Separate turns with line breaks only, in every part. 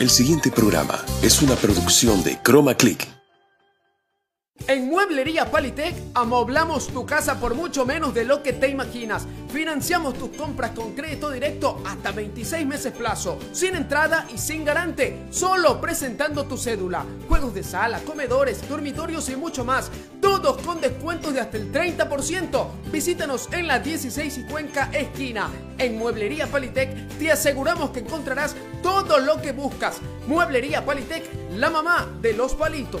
El siguiente programa es una producción de Chroma Click.
Mueblería Palitec amoblamos tu casa por mucho menos de lo que te imaginas. Financiamos tus compras con crédito directo hasta 26 meses plazo, sin entrada y sin garante, solo presentando tu cédula. Juegos de sala, comedores, dormitorios y mucho más, todos con descuentos de hasta el 30%. Visítanos en la 16 y Cuenca esquina. En Mueblería Palitec te aseguramos que encontrarás todo lo que buscas. Mueblería Palitec, la mamá de los palitos.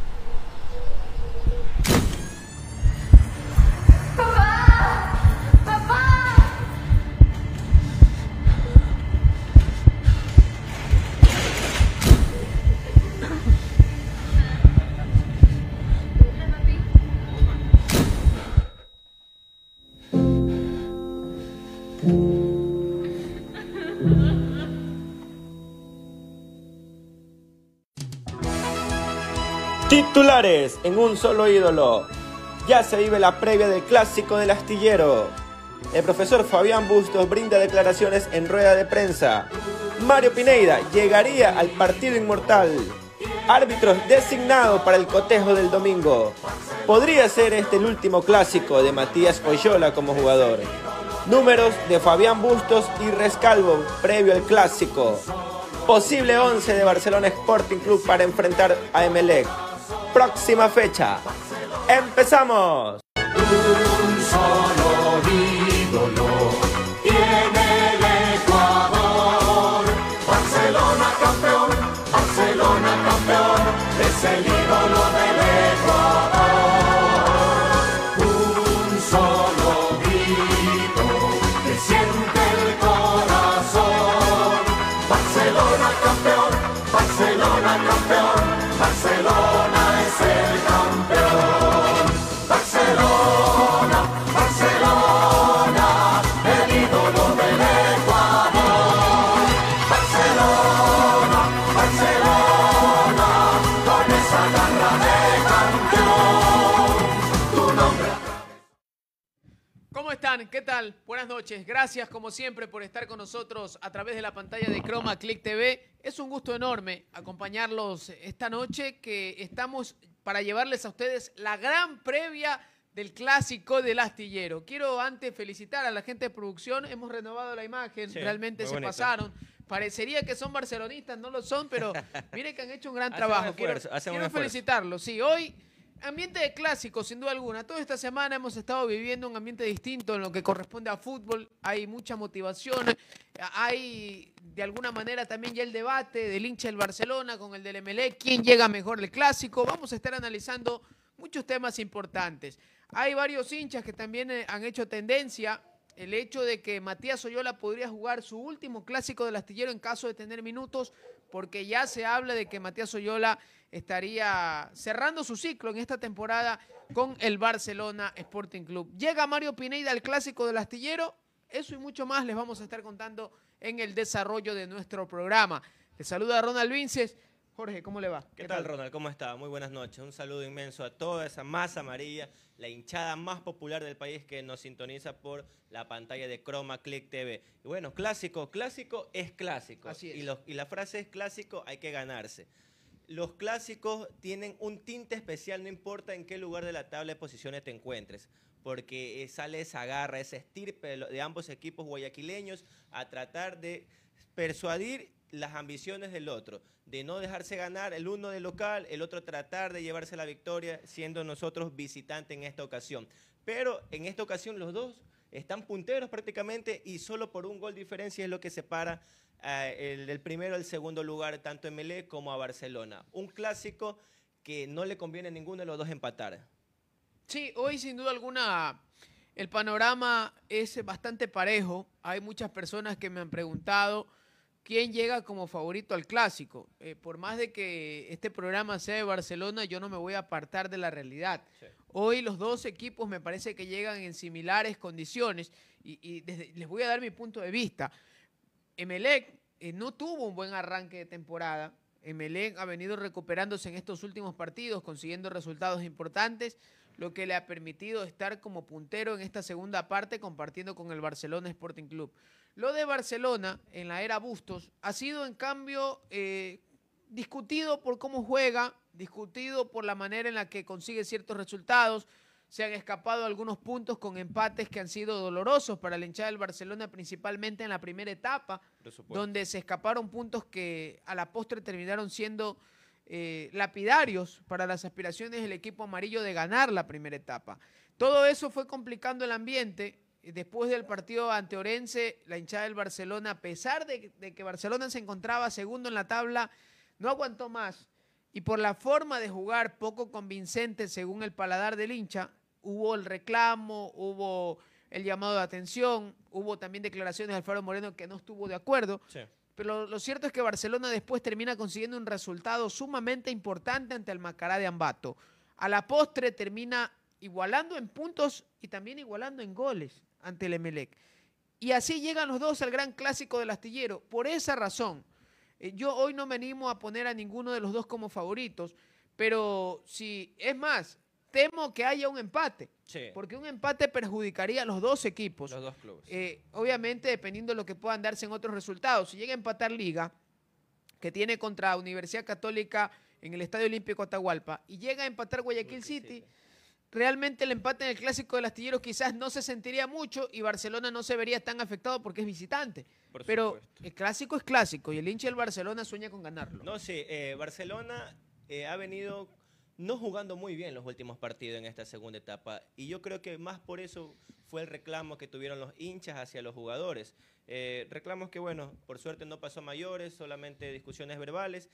Titulares en un solo ídolo. Ya se vive la previa del clásico del astillero. El profesor Fabián Bustos brinda declaraciones en rueda de prensa. Mario Pineida llegaría al partido inmortal. Árbitros designados para el cotejo del domingo. Podría ser este el último clásico de Matías Oyola como jugador. Números de Fabián Bustos y Rescalvo previo al clásico. Posible 11 de Barcelona Sporting Club para enfrentar a Emelec. Próxima fecha. ¡Empezamos!
Buenas noches. Gracias como siempre por estar con nosotros a través de la pantalla de Chroma Click TV. Es un gusto enorme acompañarlos esta noche que estamos para llevarles a ustedes la gran previa del clásico del astillero. Quiero antes felicitar a la gente de producción. Hemos renovado la imagen,
Sí,
realmente se
bonito.
pasaron. Parecería que son barcelonistas, no lo son, pero miren que han hecho un gran trabajo. Quiero,
esfuerzo,
quiero felicitarlos. Sí, hoy Ambiente de clásico, sin duda alguna. Toda esta semana hemos estado viviendo un ambiente distinto en lo que corresponde a fútbol. Hay mucha motivación. Hay, de alguna manera, también ya el debate del hincha del Barcelona con el del Emelec. ¿Quién llega mejor el clásico? Vamos a estar analizando muchos temas importantes. Hay varios hinchas que también eh, han hecho tendencia. El hecho de que Matías Oyola podría jugar su último clásico del astillero en caso de tener minutos, porque ya se habla de que Matías Oyola estaría cerrando su ciclo en esta temporada con el Barcelona Sporting Club. Llega Mario Pineida al clásico del astillero. Eso y mucho más les vamos a estar contando en el desarrollo de nuestro programa. Te saluda Ronald Vinces. Jorge, ¿cómo le va?
¿Qué tal, Ronald? ¿Cómo está? Muy buenas noches. Un saludo inmenso a toda esa masa amarilla, la hinchada más popular del país que nos sintoniza por la pantalla de Chroma Click TV. Y bueno, clásico, clásico es clásico.
Así es.
Y, los- y la frase es clásico, hay que ganarse. Los clásicos tienen un tinte especial, no importa en qué lugar de la tabla de posiciones te encuentres, porque eh, sale esa garra, ese estirpe de ambos equipos guayaquileños a tratar de persuadir las ambiciones del otro, de no dejarse ganar el uno de local, el otro tratar de llevarse la victoria, siendo nosotros visitantes en esta ocasión. Pero en esta ocasión los dos están punteros prácticamente y solo por un gol diferencia es lo que separa eh, el, del primero al segundo lugar, tanto a Melé como a Barcelona. Un clásico que no le conviene a ninguno de los dos empatar.
Sí, hoy sin duda alguna el panorama es bastante parejo. Hay muchas personas que me han preguntado quién llega como favorito al clásico. Eh, por más de que este programa sea de Barcelona, yo no me voy a apartar de la realidad. Hoy los dos equipos me parece que llegan en similares condiciones y, y desde- les voy a dar mi punto de vista. Emelec eh, no tuvo un buen arranque de temporada. Emelec ha venido recuperándose en estos últimos partidos, consiguiendo resultados importantes, lo que le ha permitido estar como puntero en esta segunda parte compartiendo con el Barcelona Sporting Club. Lo de Barcelona en la era Bustos ha sido en cambio eh, discutido por cómo juega, discutido por la manera en la que consigue ciertos resultados. Se han escapado algunos puntos con empates que han sido dolorosos para la hinchada del Barcelona, principalmente en la primera etapa, donde se escaparon puntos que a la postre terminaron siendo eh, lapidarios para las aspiraciones del equipo amarillo de ganar la primera etapa. Todo eso fue complicando el ambiente. Después del partido ante Orense, la hinchada del Barcelona, a pesar de, de que Barcelona se encontraba segundo en la tabla, no aguantó más. Y por la forma de jugar poco convincente según el paladar del hincha, hubo el reclamo, hubo el llamado de atención, hubo también declaraciones de Alfaro Moreno que no estuvo de acuerdo.
Sí.
Pero lo cierto es que Barcelona después termina consiguiendo un resultado sumamente importante ante el Macará de Ambato. A la postre termina igualando en puntos y también igualando en goles ante el Emelec. Y así llegan los dos al gran clásico del astillero. Por esa razón, eh, yo hoy no me animo a poner a ninguno de los dos como favoritos, pero si es más, temo que haya un empate,
Sí.
porque un empate perjudicaría a los dos equipos.
Los dos clubes.
Eh, obviamente, dependiendo de lo que puedan darse en otros resultados. Si llega a empatar Liga, que tiene contra Universidad Católica en el Estadio Olímpico Atahualpa, y llega a empatar Guayaquil City, realmente el empate en el Clásico del Astillero quizás no se sentiría mucho y Barcelona no se vería tan afectado porque es visitante.
Por
Pero el Clásico es Clásico y el hincha del Barcelona sueña con ganarlo.
No, sí, eh, Barcelona eh, ha venido no jugando muy bien los últimos partidos en esta segunda etapa y yo creo que más por eso fue el reclamo que tuvieron los hinchas hacia los jugadores. Eh, reclamos que, bueno, por suerte no pasó a mayores, solamente discusiones verbales,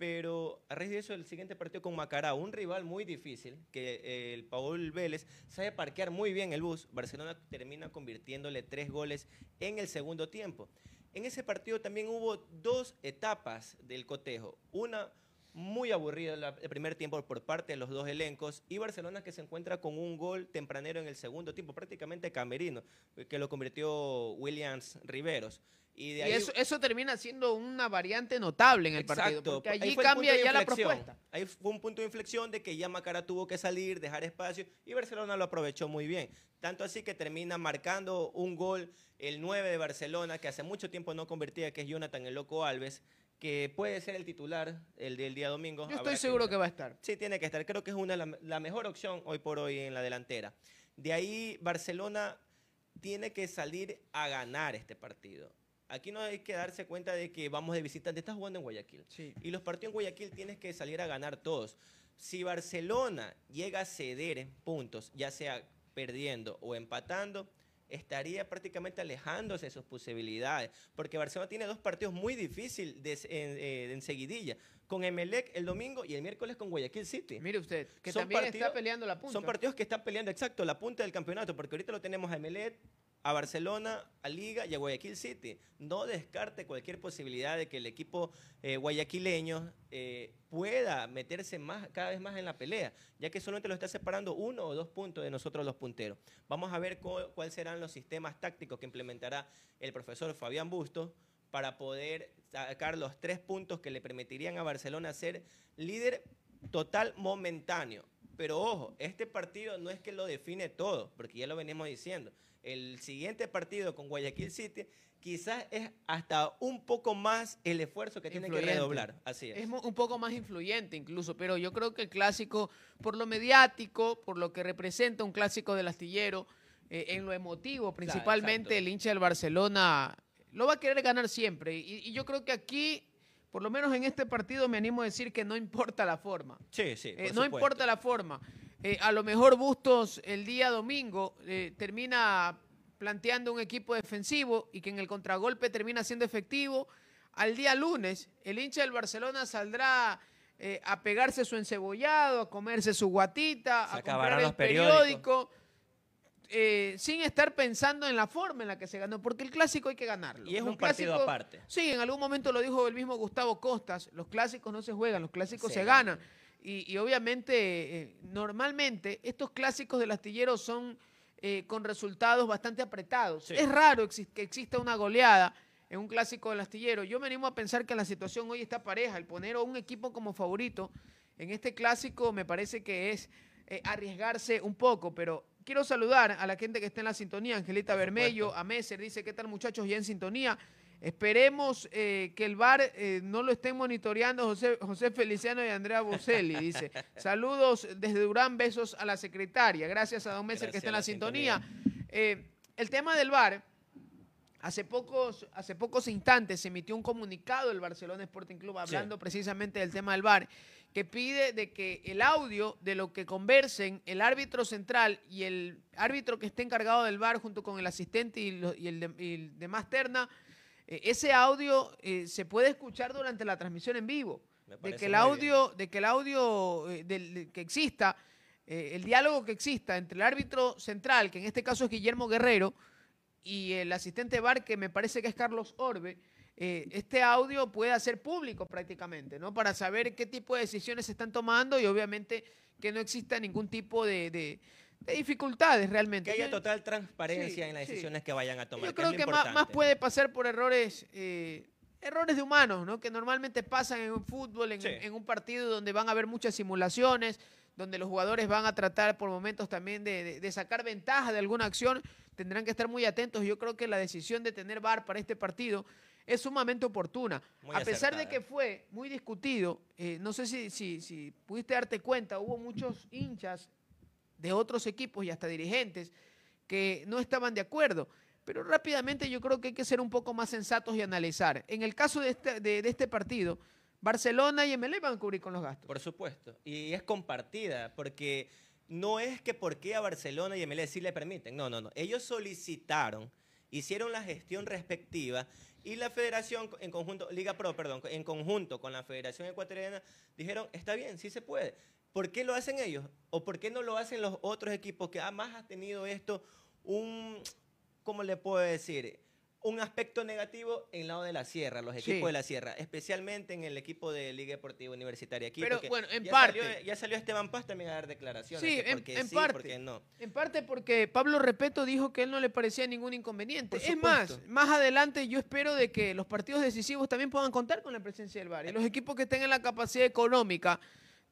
pero a raíz de eso el siguiente partido con Macará, un rival muy difícil, que eh, el Paul Vélez sabe parquear muy bien el bus, Barcelona termina convirtiéndole tres goles en el segundo tiempo. En ese partido también hubo dos etapas del cotejo. Una muy aburrida el primer tiempo por parte de los dos elencos y Barcelona que se encuentra con un gol tempranero en el segundo tiempo, prácticamente camerino, que lo convirtió Williams Riveros. Y de
Y
ahí
eso, eso termina siendo una variante notable en el partido,
Exacto,
porque
ahí
allí cambia ya la propuesta.
Ahí fue un punto de inflexión de que ya Macara tuvo que salir, dejar espacio y Barcelona lo aprovechó muy bien. Tanto así que termina marcando un gol el 9 de Barcelona, que hace mucho tiempo no convertía, que es Jonathan el Loco Alves, que puede ser el titular el del día domingo.
Yo estoy seguro que va a estar.
Sí, tiene que estar. Creo que es una la, la mejor opción hoy por hoy en la delantera. De ahí Barcelona tiene que salir a ganar este partido. Aquí no hay que darse cuenta de que vamos de visitante. Estás jugando en Guayaquil.
Sí.
Y los partidos en Guayaquil tienes que salir a ganar todos. Si Barcelona llega a ceder puntos, ya sea perdiendo o empatando, estaría prácticamente alejándose de sus posibilidades. Porque Barcelona tiene dos partidos muy difíciles de, en, eh, en seguidilla. Con Emelec el domingo y el miércoles con Guayaquil City.
Mire usted, que
Son
también está peleando la punta.
Son partidos que están peleando, exacto, la punta del campeonato, porque ahorita lo tenemos a Emelec, a Barcelona, a Liga y a Guayaquil City. No descarte cualquier posibilidad de que el equipo eh, guayaquileño eh, pueda meterse más, cada vez más en la pelea, ya que solamente lo está separando uno o dos puntos de nosotros los punteros. Vamos a ver cu- cuáles serán los sistemas tácticos que implementará el profesor Fabián Bustos para poder sacar los tres puntos que le permitirían a Barcelona ser líder total momentáneo. Pero ojo, este partido no es que lo define todo, porque ya lo venimos diciendo. El siguiente partido con Guayaquil City quizás es hasta un poco más el esfuerzo que tiene que redoblar. Así es.
Es un poco más influyente incluso, pero yo creo que el clásico, por lo mediático, por lo que representa un clásico del astillero, eh, en lo emotivo, principalmente el hincha del Barcelona lo va a querer ganar siempre. Y, y yo creo que aquí, por lo menos en este partido, me animo a decir que no importa la forma.
Sí, sí.
Eh, no importa la forma. Eh, a lo mejor Bustos el día domingo eh, termina planteando un equipo defensivo y que en el contragolpe termina siendo efectivo. Al día lunes, el hincha del Barcelona saldrá eh, a pegarse su encebollado, a comerse su guatita,
Se
a comprar el periódico, sin estar pensando en la forma en la que se ganó, porque el clásico hay que ganarlo.
Y es
Los
un partido
clásicos-
aparte.
Sí, en algún momento lo dijo el mismo Gustavo Costas, los clásicos no se juegan, los clásicos
Se
se, ganan. Y, y obviamente, eh, normalmente, estos clásicos del astillero son eh, con resultados bastante apretados.
Sí.
Es raro que exista una goleada en un clásico del astillero. Yo me animo a pensar que la situación hoy está pareja. El poner a un equipo como favorito en este clásico me parece que es eh, arriesgarse un poco, pero quiero saludar a la gente que está en la sintonía. Angelita Bermello, a Messer, dice, ¿qué tal muchachos? Ya en sintonía. Esperemos eh, que el VAR eh, no lo estén monitoreando José, José Feliciano y Andrea Boselli, dice. Saludos desde Durán, besos a la secretaria. Gracias a don Messer que está en la, sintonía. Eh, el tema del VAR, hace pocos, hace pocos instantes se emitió un comunicado del Barcelona Sporting Club hablando precisamente del tema del VAR, que pide de que el audio de lo que conversen el árbitro central y el árbitro que esté encargado del VAR junto con el asistente y, lo- y el, de- y el demás terna, eh, ese audio eh, se puede escuchar durante la transmisión en vivo. De que el audio, de que el audio eh, que exista, eh, el diálogo que exista entre el árbitro central, que en este caso es Guillermo Guerrero, y el asistente VAR, que me parece que es Carlos Orbe, eh, este audio puede hacer público prácticamente, ¿no? Para saber qué tipo de decisiones se están tomando y obviamente que no exista ningún tipo de, de- de dificultades realmente.
Que haya total transparencia
Sí,
en las
sí.
decisiones que vayan a tomar.
yo creo que más, más puede pasar por errores, eh, errores de humanos, ¿no? Que normalmente pasan en un fútbol, en,
Sí.
en un partido donde van a haber muchas simulaciones, donde los jugadores van a tratar por momentos también de, de- de sacar ventaja de alguna acción. Tendrán que estar muy atentos. Yo creo que la decisión de tener VAR para este partido es sumamente oportuna.
Muy
a pesar de que fue muy discutido, eh, no sé si, si, si pudiste darte cuenta, hubo muchos hinchas de otros equipos y hasta dirigentes que no estaban de acuerdo. Pero rápidamente yo creo que hay que ser un poco más sensatos y analizar. En el caso de este, de, de este partido, Barcelona y MLE van a cubrir con los gastos.
Por supuesto. Y es compartida, porque no es que por qué a Barcelona y MLS sí le permiten. No, no, no. Ellos solicitaron, hicieron la gestión respectiva y la federación en conjunto, Liga Pro, perdón, en conjunto con la Federación Ecuatoriana, dijeron, está bien, sí se puede. ¿Por qué lo hacen ellos? ¿O por qué no lo hacen los otros equipos que además ha tenido esto un, ¿cómo le puedo decir? Un aspecto negativo en el lado de la sierra, los equipos
Sí.
de la sierra, especialmente en el equipo de Liga Deportiva Universitaria aquí.
Pero, bueno, en
ya
parte.
Salió, ya salió Esteban Paz también a dar declaraciones.
Sí, en-
porque
en
sí,
parte.
porque no.
En parte porque Pablo Repeto dijo que él no le parecía ningún inconveniente.
Por
Es más,
supuesto.
más adeante yo espero de que los partidos decisivos también puedan contar con la presencia del VAR. Y los equipos que tengan la capacidad económica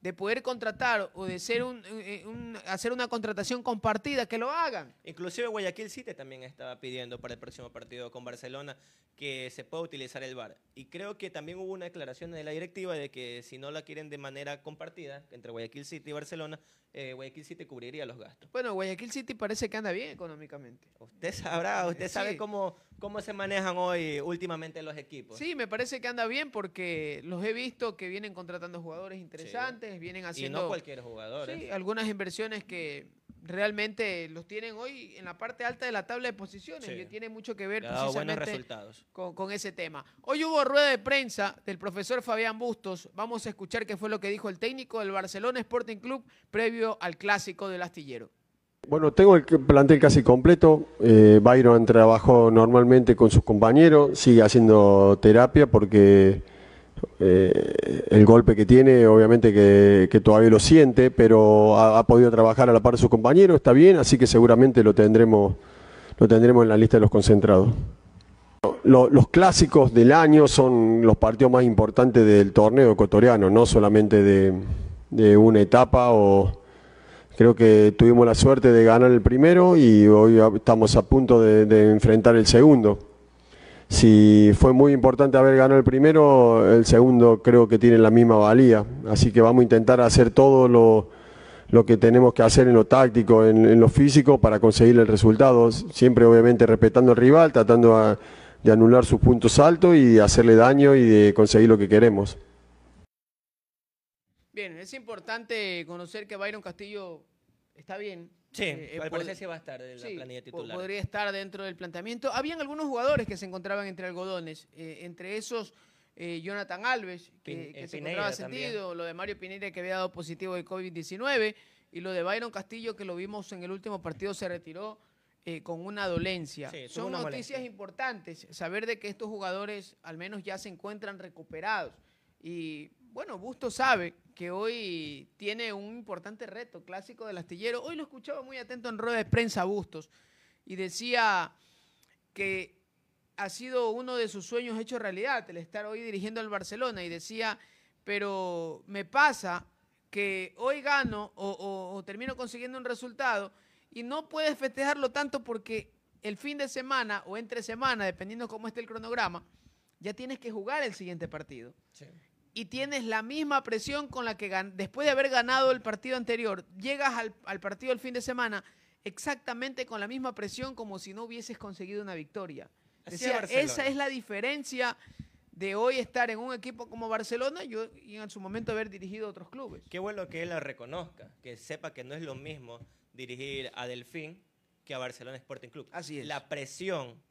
de poder contratar o de ser un, eh, un- hacer una contratación compartida, que lo hagan.
Inclusive Guayaquil City también estaba pidiendo para el próximo partido con Barcelona que se pueda utilizar el VAR. Y creo que también hubo una declaración de la directiva de que si no la quieren de manera compartida entre Guayaquil City y Barcelona, eh, Guayaquil City cubriría los gastos.
Bueno, Guayaquil City parece que anda bien económicamente.
Usted sabrá, usted
Sí.
sabe cómo, cómo se manejan hoy últimamente los equipos.
Sí, me parece que anda bien porque los he visto que vienen contratando jugadores interesantes, vienen
y
haciendo
no cualquier jugador.
sí,
¿eh?
algunas inversiones que realmente los tienen hoy en la parte alta de la tabla de posiciones
Sí.
y tiene mucho que ver precisamente con, con ese tema. Hoy hubo rueda de prensa del profesor Fabián Bustos. Vamos a escuchar qué fue lo que dijo el técnico del Barcelona Sporting Club previo al clásico del astillero.
Bueno, tengo el plantel casi completo. Eh, Byron trabajó normalmente con sus compañeros, sigue haciendo terapia porque eh, el golpe que tiene, obviamente que, todavía lo siente, pero ha, podido trabajar a la par de sus compañeros, está bien, así que seguramente lo tendremos, lo tendremos en la lista de los concentrados. Lo- los clásicos del año son los partidos más importantes del torneo ecuatoriano, no solamente de una etapa o, Creo que tuvimos la suerte de ganar el primero y hoy estamos a punto de, enfrentar el segundo. Si fue muy importante haber ganado el primero, el segundo creo que tiene la misma valía. Así que vamos a intentar hacer todo lo, que tenemos que hacer en lo táctico, en, lo físico para conseguir el resultado. Siempre obviamente respetando al rival, tratando de anular sus puntos altos y hacerle daño y de conseguir lo que queremos.
Bien, es importante conocer que Byron Castillo está bien.
Sí,
Eh,
al parecer sí va a estar en la
Sí,
planilla titular.
podría estar dentro del planteamiento. Habían algunos jugadores que se encontraban entre algodones, eh, entre esos eh, Jonathan Alves, que,
Pin-
que
eh,
se encontraba
también.
sentido, lo de Mario Pineira que había dado positivo de COVID-19 y lo de Byron Castillo que lo vimos en el último partido se retiró eh, con una dolencia.
Sí,
Son
una
noticias
molestia.
importantes, saber de que estos jugadores al menos ya se encuentran recuperados. Y bueno, Busto sabe que hoy tiene un importante reto clásico del astillero. Hoy lo escuchaba muy atento en rueda de prensa Bustos y decía que ha sido uno de sus sueños hecho realidad, el estar hoy dirigiendo al Barcelona. Y decía, pero me pasa que hoy gano o, o- o termino consiguiendo un resultado y no puedes festejarlo tanto porque el fin de semana o entre semana, dependiendo cómo esté el cronograma, ya tienes que jugar el siguiente partido y tienes la misma presión con la que después de haber ganado el partido anterior, llegas al, al partido del fin de semana exactamente con la misma presión como si no hubieses conseguido una victoria. Decía, esa es la diferencia de hoy estar en un equipo como Barcelona yo, y en su momento haber dirigido otros clubes.
Qué bueno que él la reconozca, que sepa que no es lo mismo dirigir a Delfín que a Barcelona Sporting Club.
Así es.
La presión.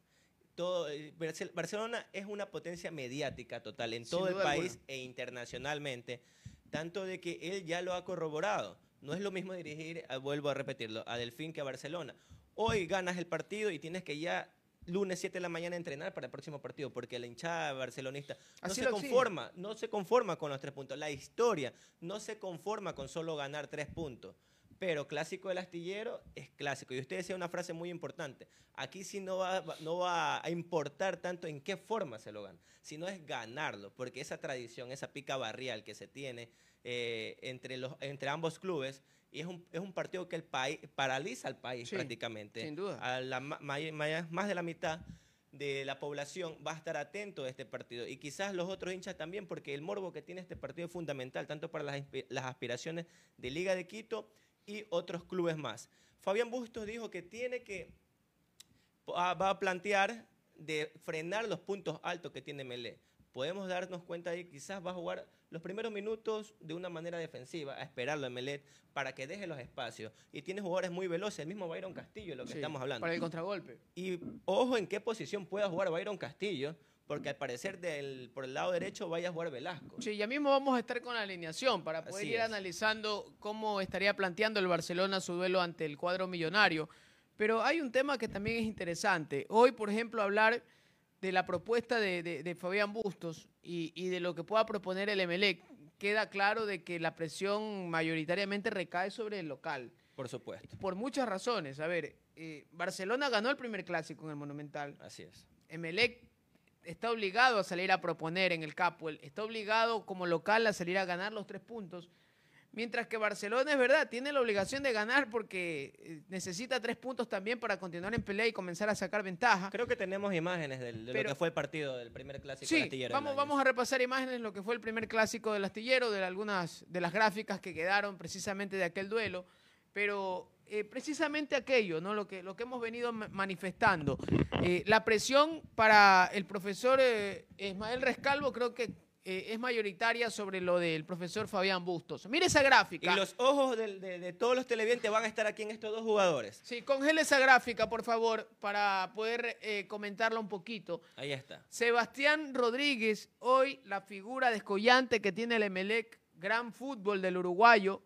Todo, eh, Barcel- Barcelona es una potencia mediática total en todo el país
alguna.
e internacionalmente, tanto de que él ya lo ha corroborado. No es lo mismo dirigir, ah, vuelvo a repetirlo, a Delfín que a Barcelona. Hoy ganas el partido y tienes que ya lunes 7 de la mañana entrenar para el próximo partido, porque la hinchada barcelonista no
Así
se
exige.
conforma, no se conforma con los tres puntos. La historia no se conforma con solo ganar tres puntos. Pero clásico del astillero es clásico. Y usted decía una frase muy importante. Aquí sí no va, no va a importar tanto en qué forma se lo gana, sino es ganarlo. Porque esa tradición, esa pica barrial que se tiene eh, entre, los, entre ambos clubes, y es un, es un partido que el país paraliza al país
Sí,
prácticamente.
sin duda.
A la ma- ma- ma- más de la mitad de la población va a estar atento a este partido y quizás los otros hinchas también porque el morbo que tiene este partido es fundamental tanto para las, las aspiraciones de Liga de Quito y otros clubes más. Fabián Bustos dijo que tiene que va va a plantear de frenar los puntos altos que tiene Melé. Podemos darnos cuenta ahí, quizás va a jugar los primeros minutos de una manera defensiva, a esperarlo a Melet para que deje los espacios. Y tiene jugadores muy veloces, el mismo Byron Castillo, lo que
Sí,
estamos hablando.
Para el contragolpe.
Y ojo en qué posición pueda jugar Byron Castillo, porque al parecer del, por el lado derecho vaya a jugar Velasco.
Sí, ya mismo vamos a estar con la alineación para poder
Así
ir
es.
analizando cómo estaría planteando el Barcelona su duelo ante el cuadro millonario. Pero hay un tema que también es interesante. Hoy, por ejemplo, hablar de la propuesta de, de- de Fabián Bustos y, y de lo que pueda proponer el Emelec, queda claro de que la presión mayoritariamente recae sobre el local.
Por supuesto.
Por muchas razones. A ver, eh, Barcelona ganó el primer clásico en el Monumental.
Así es.
Emelec está obligado a salir a proponer en el Capuel, está obligado como local a salir a ganar los tres puntos, mientras que Barcelona es verdad, tiene la obligación de ganar porque eh, necesita tres puntos también para continuar en pelea y comenzar a sacar ventaja.
Creo que tenemos imágenes del- de
Pero-
lo que fue el partido del primer clásico
Sí,
astillero.
vamos, vamos a repasar imágenes de lo que fue el primer clásico del astillero, de algunas de las gráficas que quedaron precisamente de aquel duelo, pero eh, precisamente aquello, ¿no? Lo que, lo que hemos venido ma- manifestando. Eh, la presión para el profesor eh, Ismael Rescalvo creo que eh, es mayoritaria sobre lo del profesor Fabián Bustos. Mire esa gráfica.
Y los ojos del- de, de todos los televidentes van a estar aquí en estos dos jugadores.
Sí, congele esa gráfica, por favor, para poder comentarla un poquito.
Ahí está.
Sebastián Rodríguez, hoy la figura descollante que tiene el Emelec, gran fútbol del uruguayo,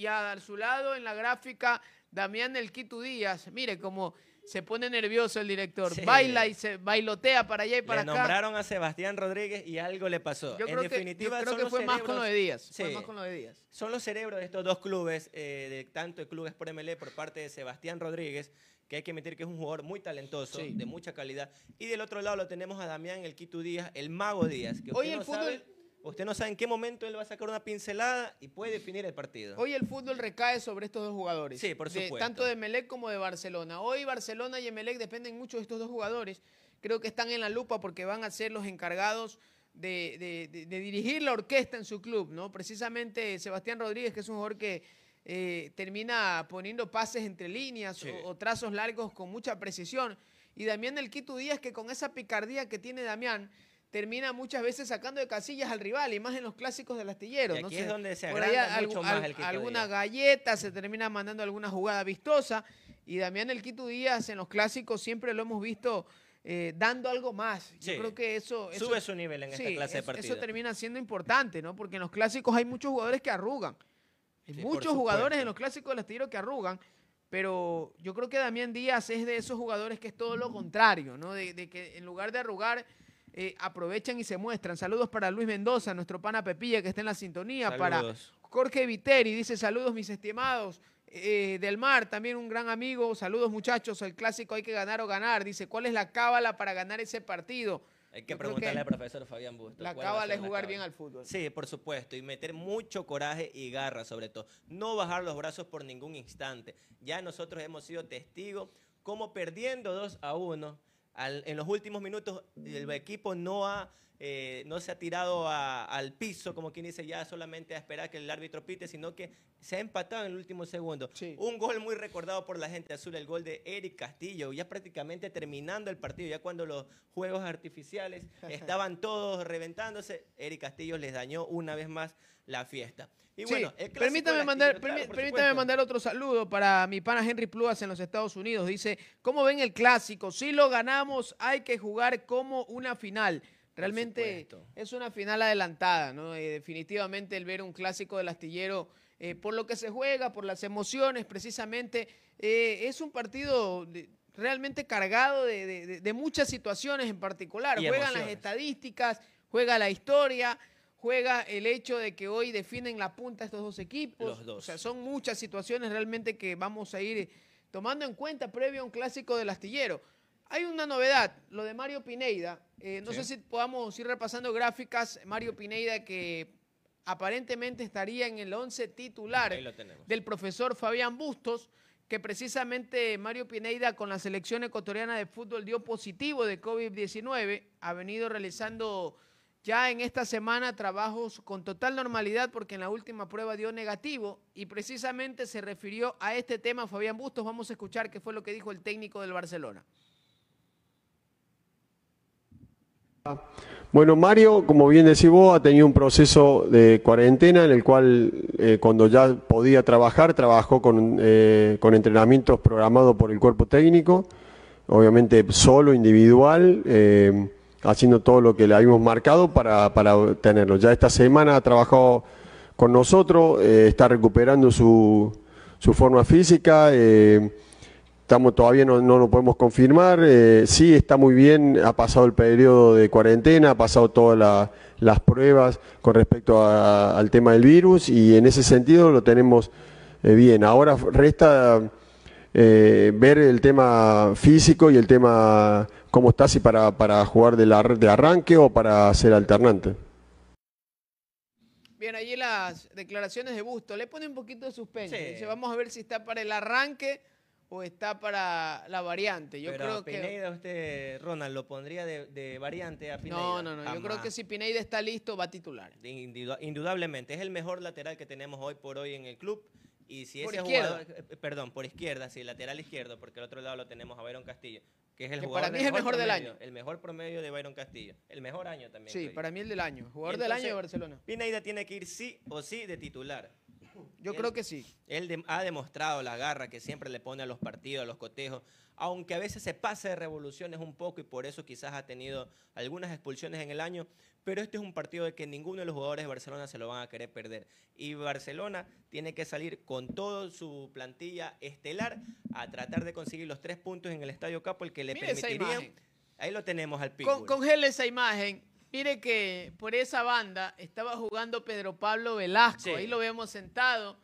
y a su lado en la gráfica Damián El Quito Díaz. Mire cómo se pone nervioso el director,
Sí.
baila y se bailotea para allá y para
Le
acá.
nombraron a Sebastián Rodríguez y algo le pasó.
Yo
en
creo que, yo
definitiva,
creo
son
que
los
fue más con lo de Díaz. Fue más con lo de Díaz.
Son los cerebros de estos dos clubes, eh, de tanto el club Sport MLE por parte de Sebastián Rodríguez, que hay que admitir que es un jugador muy talentoso,
Sí.
de mucha calidad. Y del otro lado lo tenemos a Damián El Quito Díaz, el mago Díaz, que
Hoy el
no
fútbol-
sabe, usted no sabe en qué momento él va a sacar una pincelada y puede definir el partido.
Hoy el fútbol recae sobre estos dos jugadores.
Sí, por
de-
supuesto.
tanto de Emelec como de Barcelona. Hoy Barcelona y Emelec dependen mucho de estos dos jugadores. Creo que están en la lupa porque van a ser los encargados de, de- de- de dirigir la orquesta en su club, ¿no? Precisamente Sebastián Rodríguez, que es un jugador que eh, termina poniendo pases entre líneas
Sí.
o, o trazos largos con mucha precisión. Y Damián El Quito Díaz, que con esa picardía que tiene Damián, termina muchas veces sacando de casillas al rival, y más en los clásicos del astillero.
Y
¿no?
aquí
Se-
es donde se
por ahí
mucho más el Quito
alguna
Díaz.
galleta, se termina mandando alguna jugada vistosa. Y Damián El Quito Díaz en los clásicos siempre lo hemos visto eh, dando algo más. Yo creo que eso, eso-
Sube su nivel en esta
sí,
clase de
eso-
partido.
Eso termina siendo importante, ¿no? Porque en los clásicos hay muchos jugadores que arrugan. Hay
Sí,
muchos jugadores en los clásicos del astillero que arrugan. Pero yo creo que Damián Díaz es de esos jugadores que es todo lo contrario, ¿no? De, de que en lugar de arrugar, eh, aprovechan y se muestran. Saludos para Luis Mendoza, nuestro pana Pepilla que está en la sintonía. Para
Saludos.
Jorge Viteri dice saludos mis estimados. eh, del Mar, también un gran amigo. Saludos muchachos, el clásico hay que ganar o ganar. Dice, ¿cuál es la cábala para ganar ese partido?
Hay que
Yo
preguntarle
que
al profesor Fabián Bustos.
La cábala es jugar
cábala.
bien al fútbol.
Sí, por supuesto, y meter mucho coraje y garra sobre todo. No bajar los brazos por ningún instante. Ya nosotros hemos sido testigos como perdiendo 2 a 1, en los últimos minutos el equipo no ha... eh, no se ha tirado a- al piso, como quien dice, ya solamente a esperar que el árbitro pite, sino que se ha empatado en el último segundo.
Sí.
Un gol muy recordado por la gente azul, el gol de Eric Castillo, ya prácticamente terminando el partido, ya cuando los juegos artificiales estaban todos reventándose, Eric Castillo les dañó una vez más la fiesta. Y
Sí,
bueno, el
permítame mandar,
claro,
permí- permítame
supuesto.
mandar otro saludo para mi pana Henry Pluas en los Estados Unidos. Dice, ¿cómo ven el clásico? Si lo ganamos, hay que jugar como una final. Realmente es una final adelantada, ¿no? Eh, definitivamente el ver un clásico del astillero, eh, por lo que se juega, por las emociones, precisamente, eh, es un partido de- realmente cargado de, de- de- de muchas situaciones en particular.
Y
Juegan las estadísticas, juega la historia, juega el hecho de que hoy definen la punta estos dos equipos.
Los dos.
O sea, son muchas situaciones realmente que vamos a ir tomando en cuenta previo a un clásico del astillero. Hay una novedad, lo de Mario Pineida. Eh, no
Sí.
sé si podamos ir repasando gráficas. Mario Pineida que aparentemente estaría en el 11 titular del profesor Fabián Bustos, que precisamente Mario Pineida con la selección ecuatoriana de fútbol dio positivo de COVID-19, ha venido realizando ya en esta semana trabajos con total normalidad porque en la última prueba dio negativo y precisamente se refirió a este tema Fabián Bustos. Vamos a escuchar qué fue lo que dijo el técnico del Barcelona.
Bueno, Mario, como bien decís vos, ha tenido un proceso de cuarentena en el cual eh, cuando ya podía trabajar, trabajó con, eh, con entrenamientos programados por el cuerpo técnico, obviamente solo, individual, eh, haciendo todo lo que le habíamos marcado para, para tenerlo. Ya esta semana ha trabajado con nosotros, está recuperando su, su forma física. Estamos, todavía no, no lo podemos confirmar. eh, sí, está muy bien, ha pasado el periodo de cuarentena, ha pasado todas la- las pruebas con respecto a- al tema del virus y en ese sentido lo tenemos eh, bien. Ahora resta eh, ver el tema físico y el tema cómo está, si para, para jugar de, la- de arranque o para ser alternante.
Bien, allí las declaraciones de Busto. Le pone un poquito de suspense.
Sí.
Dice, vamos a ver si está para el arranque o está para la variante. Yo
Pero
creo
a
que...
Pineda usted, Ronald, lo pondría de, de variante a Pineda.
No, no, no. Yo creo que si Pineida está listo, va a titular.
Indudablemente, es el mejor lateral que tenemos hoy por hoy en el club. Y si
Por
ese
izquierda.
jugador, eh, perdón, por izquierda, sí, lateral izquierdo, porque al otro lado lo tenemos a Byron Castillo, que es el
Que
jugador
para mí es el mejor del
promedio,
año.
El mejor promedio de Byron Castillo. El mejor año también.
Sí, para mí el del año. Jugador del año de Barcelona.
Pineda tiene que ir sí o sí de titular.
Yo
él-
creo que sí.
Él de- ha demostrado la garra que siempre le pone a los partidos, a los cotejos, aunque a veces se pasa de revoluciones un poco y por eso quizás ha tenido algunas expulsiones en el año, pero este es un partido de que ninguno de los jugadores de Barcelona se lo van a querer perder. Y Barcelona tiene que salir con toda su plantilla estelar a tratar de conseguir los tres puntos en el Estadio Capo, el que le
Mire imagen.
Ahí lo tenemos al
Con,
Pitbull.
congele esa imagen. Mire que por esa banda estaba jugando Pedro Pablo Velasco.
Sí.
Ahí lo vemos sentado.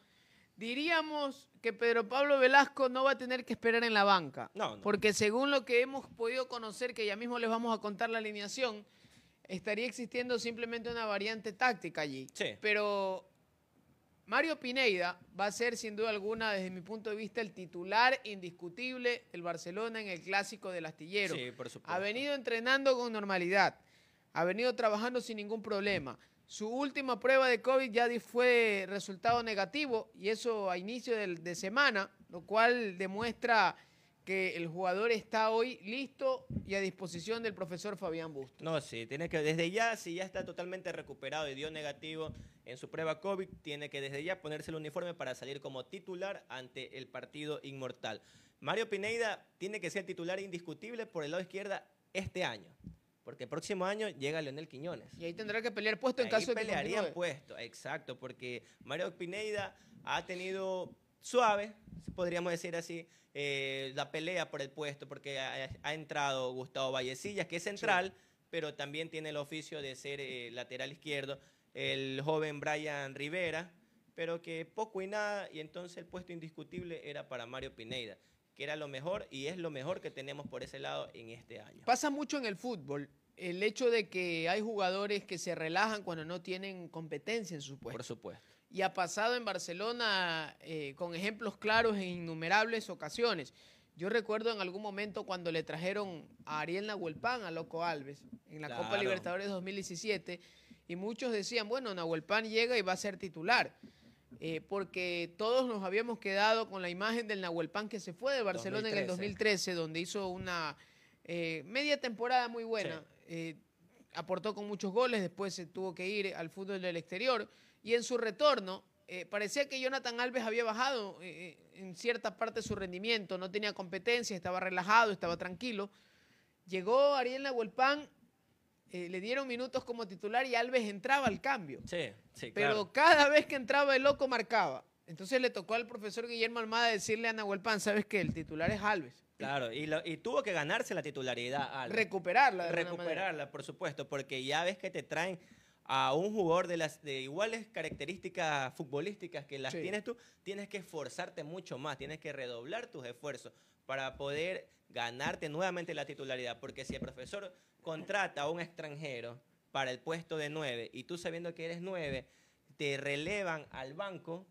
Diríamos que Pedro Pablo Velasco no va a tener que esperar en la banca.
No, no.
Porque según lo que hemos podido conocer, que ya mismo les vamos a contar la alineación, estaría existiendo simplemente una variante táctica allí.
Sí.
Pero Mario Pineida va a ser sin duda alguna, desde mi punto de vista, el titular indiscutible del Barcelona en el clásico del astillero.
Sí, por supuesto.
Ha venido entrenando con normalidad, ha venido trabajando sin ningún problema. Su última prueba de COVID ya fue resultado negativo y eso a inicio de semana, lo cual demuestra que el jugador está hoy listo y a disposición del profesor Fabián Bustos.
No, sí, tiene que, desde ya, si ya está totalmente recuperado y dio negativo en su prueba COVID, tiene que desde ya ponerse el uniforme para salir como titular ante el partido inmortal. Mario Pineida tiene que ser titular indiscutible por el lado izquierda este año, porque el próximo año llega Leonel Quiñones.
Y ahí tendrá que pelear puesto en
Ahí
caso de que
pelearían puesto, exacto, porque Mario Pineida ha tenido suave, podríamos decir así, eh, la pelea por el puesto, porque ha, ha entrado Gustavo Vallecillas, que es central, pero también tiene el oficio de ser eh, lateral izquierdo, el joven Brian Rivera, pero que poco y nada, y entonces el puesto indiscutible era para Mario Pineida, que era lo mejor y es lo mejor que tenemos por ese lado en este año.
Pasa mucho en el fútbol el hecho de que hay jugadores que se relajan cuando no tienen competencia en su puesto.
Por supuesto.
Y ha pasado en Barcelona eh, con ejemplos claros en innumerables ocasiones. Yo recuerdo en algún momento cuando le trajeron a Ariel Nahuelpan a Loco Alves en la Copa. Libertadores 2017 y muchos decían, bueno, Nahuelpan llega y va a ser titular. Eh, porque todos nos habíamos quedado con la imagen del Nahuelpan que se fue de Barcelona en el 2013,
2013.
donde hizo una eh, media temporada muy buena. Eh, aportó con muchos goles, después se tuvo que ir al fútbol del exterior y en su retorno parecía que Jonathan Alves había bajado en cierta parte su rendimiento, no tenía competencia, estaba relajado, estaba tranquilo. Llegó Ariel Nahuelpan, eh, le dieron minutos como titular y Alves entraba al cambio.
Sí, sí,
Pero
claro.
cada vez que entraba el loco marcaba. Entonces le tocó al profesor Guillermo Almada decirle a Nahuelpan, ¿sabes qué? El titular es Alves.
Claro, y, lo- y tuvo que ganarse la titularidad. Alves.
Recuperarla. de
recuperarla, por supuesto, porque ya ves que te traen a un jugador de las de iguales características futbolísticas que las
Sí.
tienes tú, tienes que esforzarte mucho más, tienes que redoblar tus esfuerzos para poder ganarte nuevamente la titularidad, porque si el profesor contrata a un extranjero para el puesto de 9 y tú sabiendo que eres 9, te relevan al banco,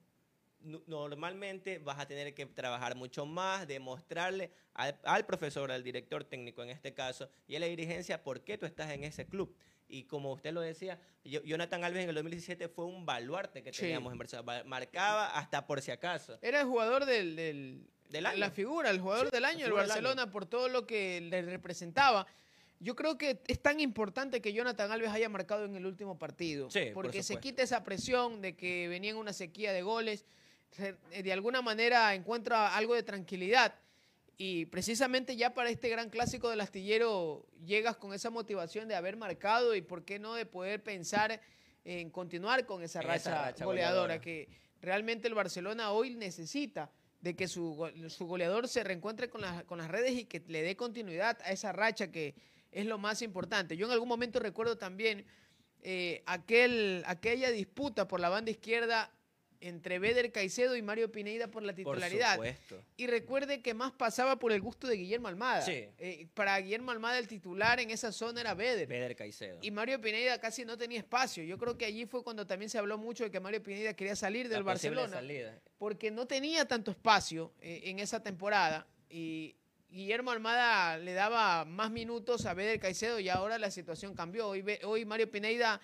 normalmente vas a tener que trabajar mucho más, demostrarle al, al profesor, al director técnico en este caso, y a la dirigencia por qué tú estás en ese club. Y como usted lo decía, Jonathan Alves en el 2017 fue un baluarte que
Sí.
teníamos en Barcelona. Ba- Marcaba hasta por si acaso.
Era el jugador del, del-
Del año.
La figura, el jugador
Sí,
del año del
año.
Barcelona por todo lo que le representaba. Yo creo que es tan importante que Jonathan Alves haya marcado en el último partido.
Sí, por
porque se quita esa presión de que venía en una sequía de goles. eh, De alguna manera encuentra algo de tranquilidad. Y precisamente ya para este gran clásico del astillero llegas con esa motivación de haber marcado y por qué no de poder pensar en continuar con esa
En
racha,
esa racha
goleadora,
goleadora.
que realmente el Barcelona hoy necesita de que su, su goleador se reencuentre con, las- con las redes y que le dé continuidad a esa racha que es lo más importante. Yo en algún momento recuerdo también eh, aquel, aquella disputa por la banda izquierda entre Beder Caicedo y Mario Pineida por la
Por
titularidad.
supuesto.
Y recuerde que más pasaba por el gusto de Guillermo Almada.
Sí.
Eh, para Guillermo Almada el titular en esa zona era Beder.
Beder Caicedo.
Y Mario Pineda casi no tenía espacio. Yo creo que allí fue cuando también se habló mucho de que Mario Pineda quería salir
La
del
posible
Barcelona.
salida.
Porque no tenía tanto espacio eh, en esa temporada. Y Guillermo Almada le daba más minutos a Beder Caicedo y ahora la situación cambió. Hoy, hoy Mario Pineda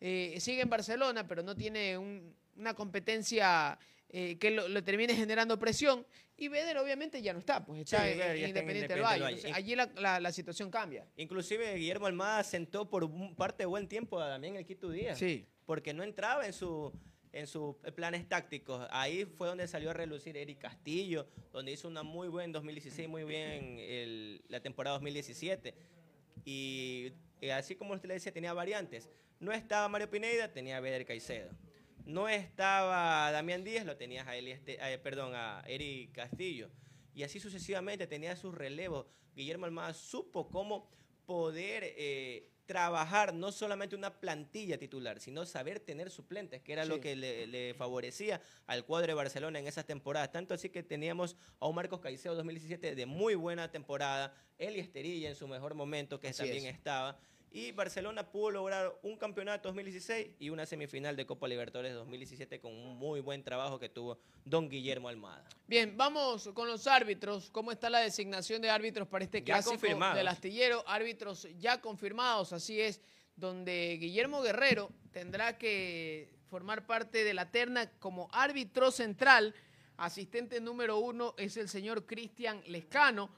eh, sigue en Barcelona, pero no tiene un- una competencia eh, que lo, lo termine generando presión. Y Beder obviamente ya no está, pues está
Sí,
en-
ya está
Independiente del Valle. Entonces, allí la, la- la situación cambia.
Inclusive Guillermo Almada sentó por parte de buen tiempo a Damián el Quito Díaz.
Sí.
Porque no entraba en su en sus planes tácticos. Ahí fue donde salió a relucir Eric Castillo, donde hizo una muy buena 2016, muy bien la temporada 2017. Y, así como usted le decía, tenía variantes. No estaba Mario Pineda, tenía a Beder Caicedo. No estaba Damián Díaz, lo tenías a, Este- eh, perdón, a Eric Castillo. Y así sucesivamente tenía sus relevos. Guillermo Almada supo cómo poder eh, trabajar no solamente una plantilla titular, sino saber tener suplentes, que era
Sí.
lo que le, le favorecía al cuadro de Barcelona en esas temporadas. Tanto así que teníamos a un Marcos Caicedo 2017 de muy buena temporada, Eli Esterilla en su mejor momento, que
Así
también
es.
estaba. Y Barcelona pudo lograr un campeonato 2016 y una semifinal de Copa Libertadores 2017 con un muy buen trabajo que tuvo don Guillermo Almada.
Bien, vamos con los árbitros. ¿Cómo está la designación de árbitros para este clásico del astillero? Árbitros ya confirmados, así es, donde Guillermo Guerrero tendrá que formar parte de la terna como árbitro central. Asistente número uno es el señor Cristian Lescano.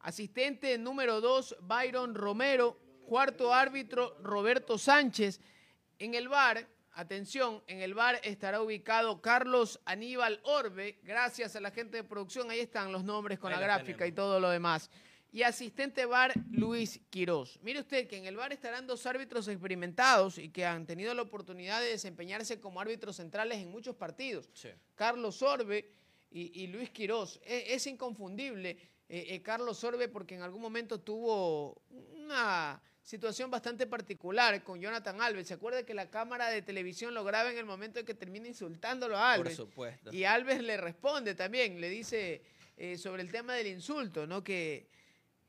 Asistente número dos, Byron Romero. Cuarto árbitro, Roberto Sánchez. En el bar, atención, en el bar estará ubicado Carlos Aníbal Orbe. Gracias a la gente de producción, ahí están los nombres con
Ahí
la gráfica
tenemos.
y todo lo demás. Y asistente bar Luis Quirós. Mire usted que en el bar estarán dos árbitros experimentados y que han tenido la oportunidad de desempeñarse como árbitros centrales en muchos partidos. Carlos Orbe y, y Luis Quirós. E- Es, inconfundible eh, eh, Carlos Orbe porque en algún momento tuvo una situación bastante particular con Jonathan Alves. ¿Se acuerda que la cámara de televisión lo graba en el momento en que termina insultándolo a
Por
Alves?
supuesto.
Y Alves le responde también, le dice eh, sobre el tema del insulto, ¿no? Que,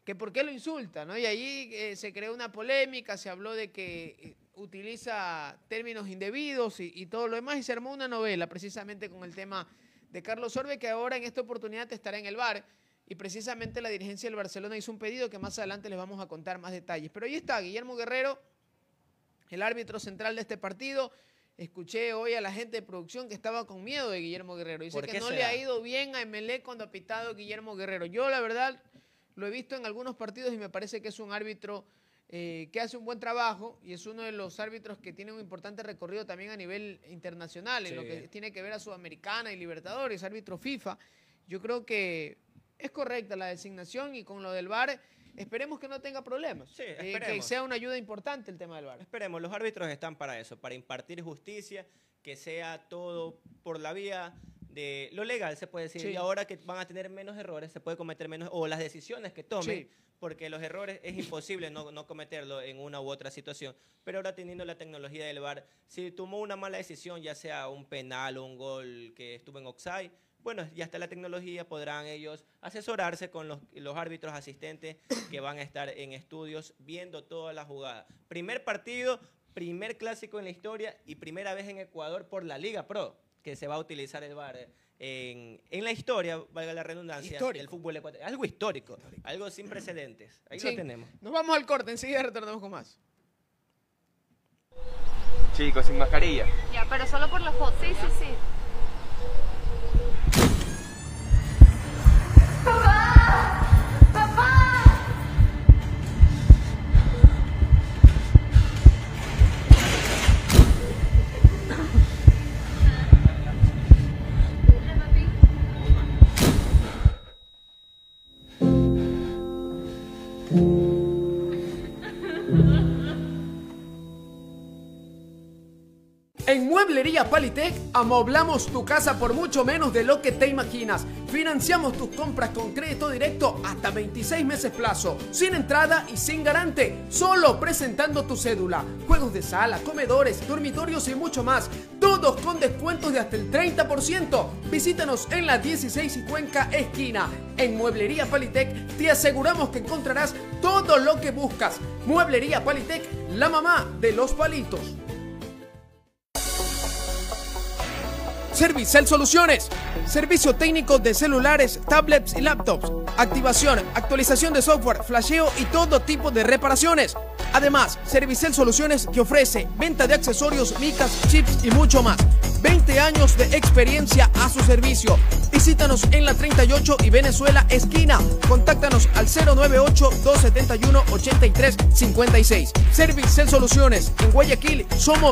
que por qué lo insulta, ¿no? Y allí eh, se creó una polémica, se habló de que eh, utiliza términos indebidos y, y todo lo demás, y se armó una novela precisamente con el tema de Carlos Orbe, que ahora en esta oportunidad estará en el bar. Y precisamente la dirigencia del Barcelona hizo un pedido que más adelante les vamos a contar más detalles. Pero ahí está, Guillermo Guerrero, el árbitro central de este partido. Escuché hoy a la gente de producción que estaba con miedo de Guillermo Guerrero. Dice
¿Por
que no le ha ido bien a Emelec cuando ha pitado Guillermo Guerrero. Yo, la verdad, lo he visto en algunos partidos y me parece que es un árbitro eh, que hace un buen trabajo y es uno de los árbitros que tiene un importante recorrido también a nivel internacional, en lo que tiene que ver a Sudamericana y Libertadores, árbitro FIFA. Yo creo que es correcta la designación y con lo del VAR esperemos que no tenga problemas.
Sí,
Eh, que
esperemos.
sea una ayuda importante el tema del VAR.
Esperemos, los árbitros están para eso, para impartir justicia, que sea todo por la vía de lo legal, se puede decir.
Sí.
Y ahora que van a tener menos errores, se puede cometer menos, o las decisiones que tomen,
Sí.
porque los errores es imposible no, no cometerlo en una u otra situación. Pero ahora teniendo la tecnología del VAR, si tomó una mala decisión, ya sea un penal o un gol que estuvo en offside, bueno, ya está la tecnología, podrán ellos asesorarse con los, los árbitros asistentes que van a estar en estudios viendo toda la jugada. Primer partido, primer clásico en la historia y primera vez en Ecuador por la Liga Pro que se va a utilizar el VAR en, en la historia, valga la redundancia,
Histórico.
del fútbol ecuatoriano. Algo histórico, algo sin precedentes. Ahí
Sí.
lo tenemos.
Nos vamos al corte, enseguida retornamos con más.
Chicos, sin mascarilla.
Ya, pero solo por la foto. Sí, sí, sí.
Mueblería Palitec amoblamos tu casa por mucho menos de lo que te imaginas. Financiamos tus compras con crédito directo hasta 26 meses plazo, sin entrada y sin garante, solo presentando tu cédula. Juegos de sala, comedores, dormitorios y mucho más, todos con descuentos de hasta el 30%. Visítanos en la 16 y Cuenca esquina. En Mueblería Palitec te aseguramos que encontrarás todo lo que buscas. Mueblería Palitec, la mamá de los palitos. Servicel Soluciones. Servicio técnico de celulares, tablets y laptops. Activación, actualización de software, flasheo y todo tipo de reparaciones. Además, Servicel Soluciones que ofrece venta de accesorios, micas, chips y mucho más. 20 años de experiencia a su servicio. Visítanos en la 38 y Venezuela esquina. Contáctanos al 098-271-8356. Servicel Soluciones. En Guayaquil somos...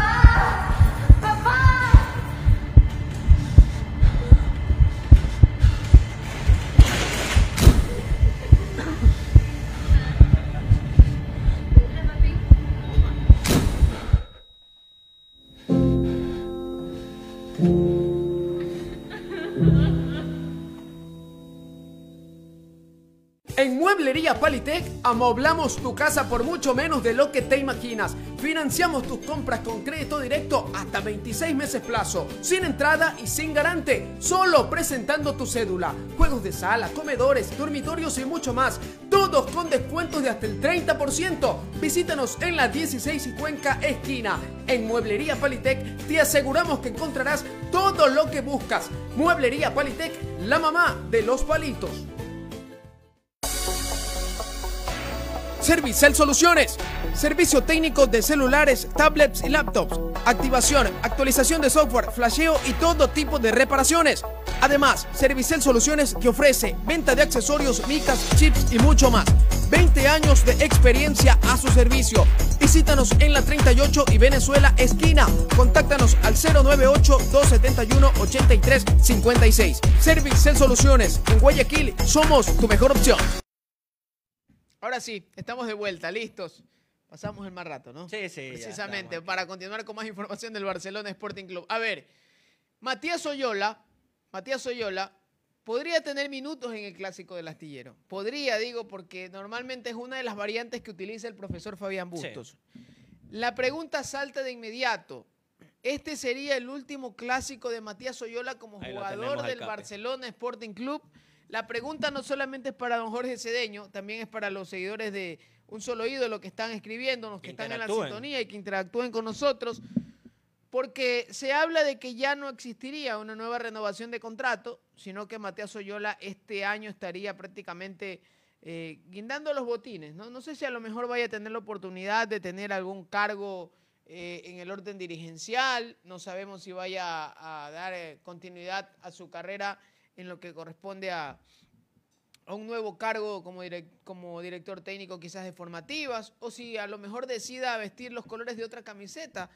Mueblería Palitec amoblamos tu casa por mucho menos de lo que te imaginas. Financiamos tus compras con crédito directo hasta 26 meses plazo, sin entrada y sin garante, solo presentando tu cédula. Juegos de sala, comedores, dormitorios y mucho más, todos con descuentos de hasta el 30%. Visítanos en la 16 y Cuenca esquina. En Mueblería Palitec te aseguramos que encontrarás todo lo que buscas. Mueblería Palitec, la mamá de los palitos. Servicel Soluciones. Servicio técnico de celulares, tablets y laptops. Activación, actualización de software, flasheo y todo tipo de reparaciones. Además, Servicel Soluciones que ofrece venta de accesorios, micas, chips y mucho más. 20 años de experiencia a su servicio. Visítanos en la 38 y Venezuela esquina. Contáctanos al 098-271-8356. Servicel Soluciones. En Guayaquil somos tu mejor opción. Ahora sí, estamos de vuelta, listos Pasamos el más rato, ¿no?
Sí, sí.
Precisamente, para continuar con más información del Barcelona Sporting Club. A ver, Matías Oyola, Matías Oyola, podría tener minutos en el clásico del astillero. Podría, digo, porque normalmente es una de las variantes que utiliza el profesor Fabián
Sí.
Bustos. La pregunta salta de inmediato. Este sería el último clásico de Matías Oyola como
Ahí
jugador del. Barcelona Sporting Club. La pregunta no solamente es para don Jorge Cedeño, también es para los seguidores de Un Solo Ídolo que están escribiéndonos, que,
Que
están en la sintonía y que interactúen con nosotros, porque se habla de que ya no existiría una nueva renovación de contrato, sino que Matías Oyola este año estaría prácticamente eh, guindando los botines. ¿no? no sé si a lo mejor vaya a tener la oportunidad de tener algún cargo eh, en el orden dirigencial, no sabemos si vaya a, a dar eh, continuidad a su carrera en lo que corresponde a, a un nuevo cargo como, direc- como director técnico quizás de formativas, o si a lo mejor decida vestir los colores de otra camiseta.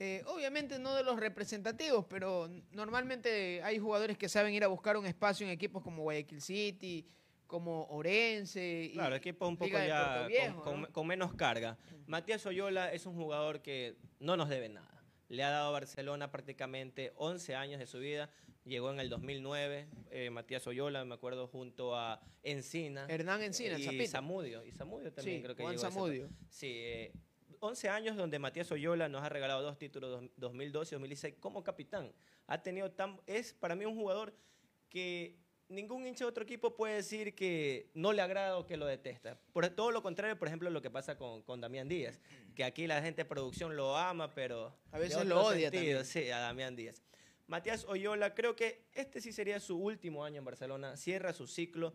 Eh, obviamente no de los representativos, pero normalmente hay jugadores que saben ir a buscar un espacio en equipos como Guayaquil City, como Orense. y
Claro, equipo un poco ya con-
Viejo,
con,
¿no?
con menos carga. Matías Oyola es un jugador que no nos debe nada. Le ha dado a Barcelona prácticamente 11 años de su vida. Llegó en el 2009, eh, Matías Oyola, me acuerdo, junto a Encina.
Hernán Encina, el
y
Zapito.
Zamudio. Y Zamudio también
Sí,
creo que
Juan
llegó a esa
Zamudio.
etapa. Sí, eh, 11 años donde Matías Oyola nos ha regalado dos títulos, dos- 2012 y 2016, como capitán. Ha tenido tan, es para mí un jugador que ningún hincha de otro equipo puede decir que no le agrada o que lo detesta. Por todo lo contrario, por ejemplo, lo que pasa con, con Damián Díaz, que aquí la gente de producción lo ama, pero...
A veces lo odia también.
Sí, a Damián Díaz. Matías Oyola, creo que este sí sería su último año en Barcelona, cierra su ciclo,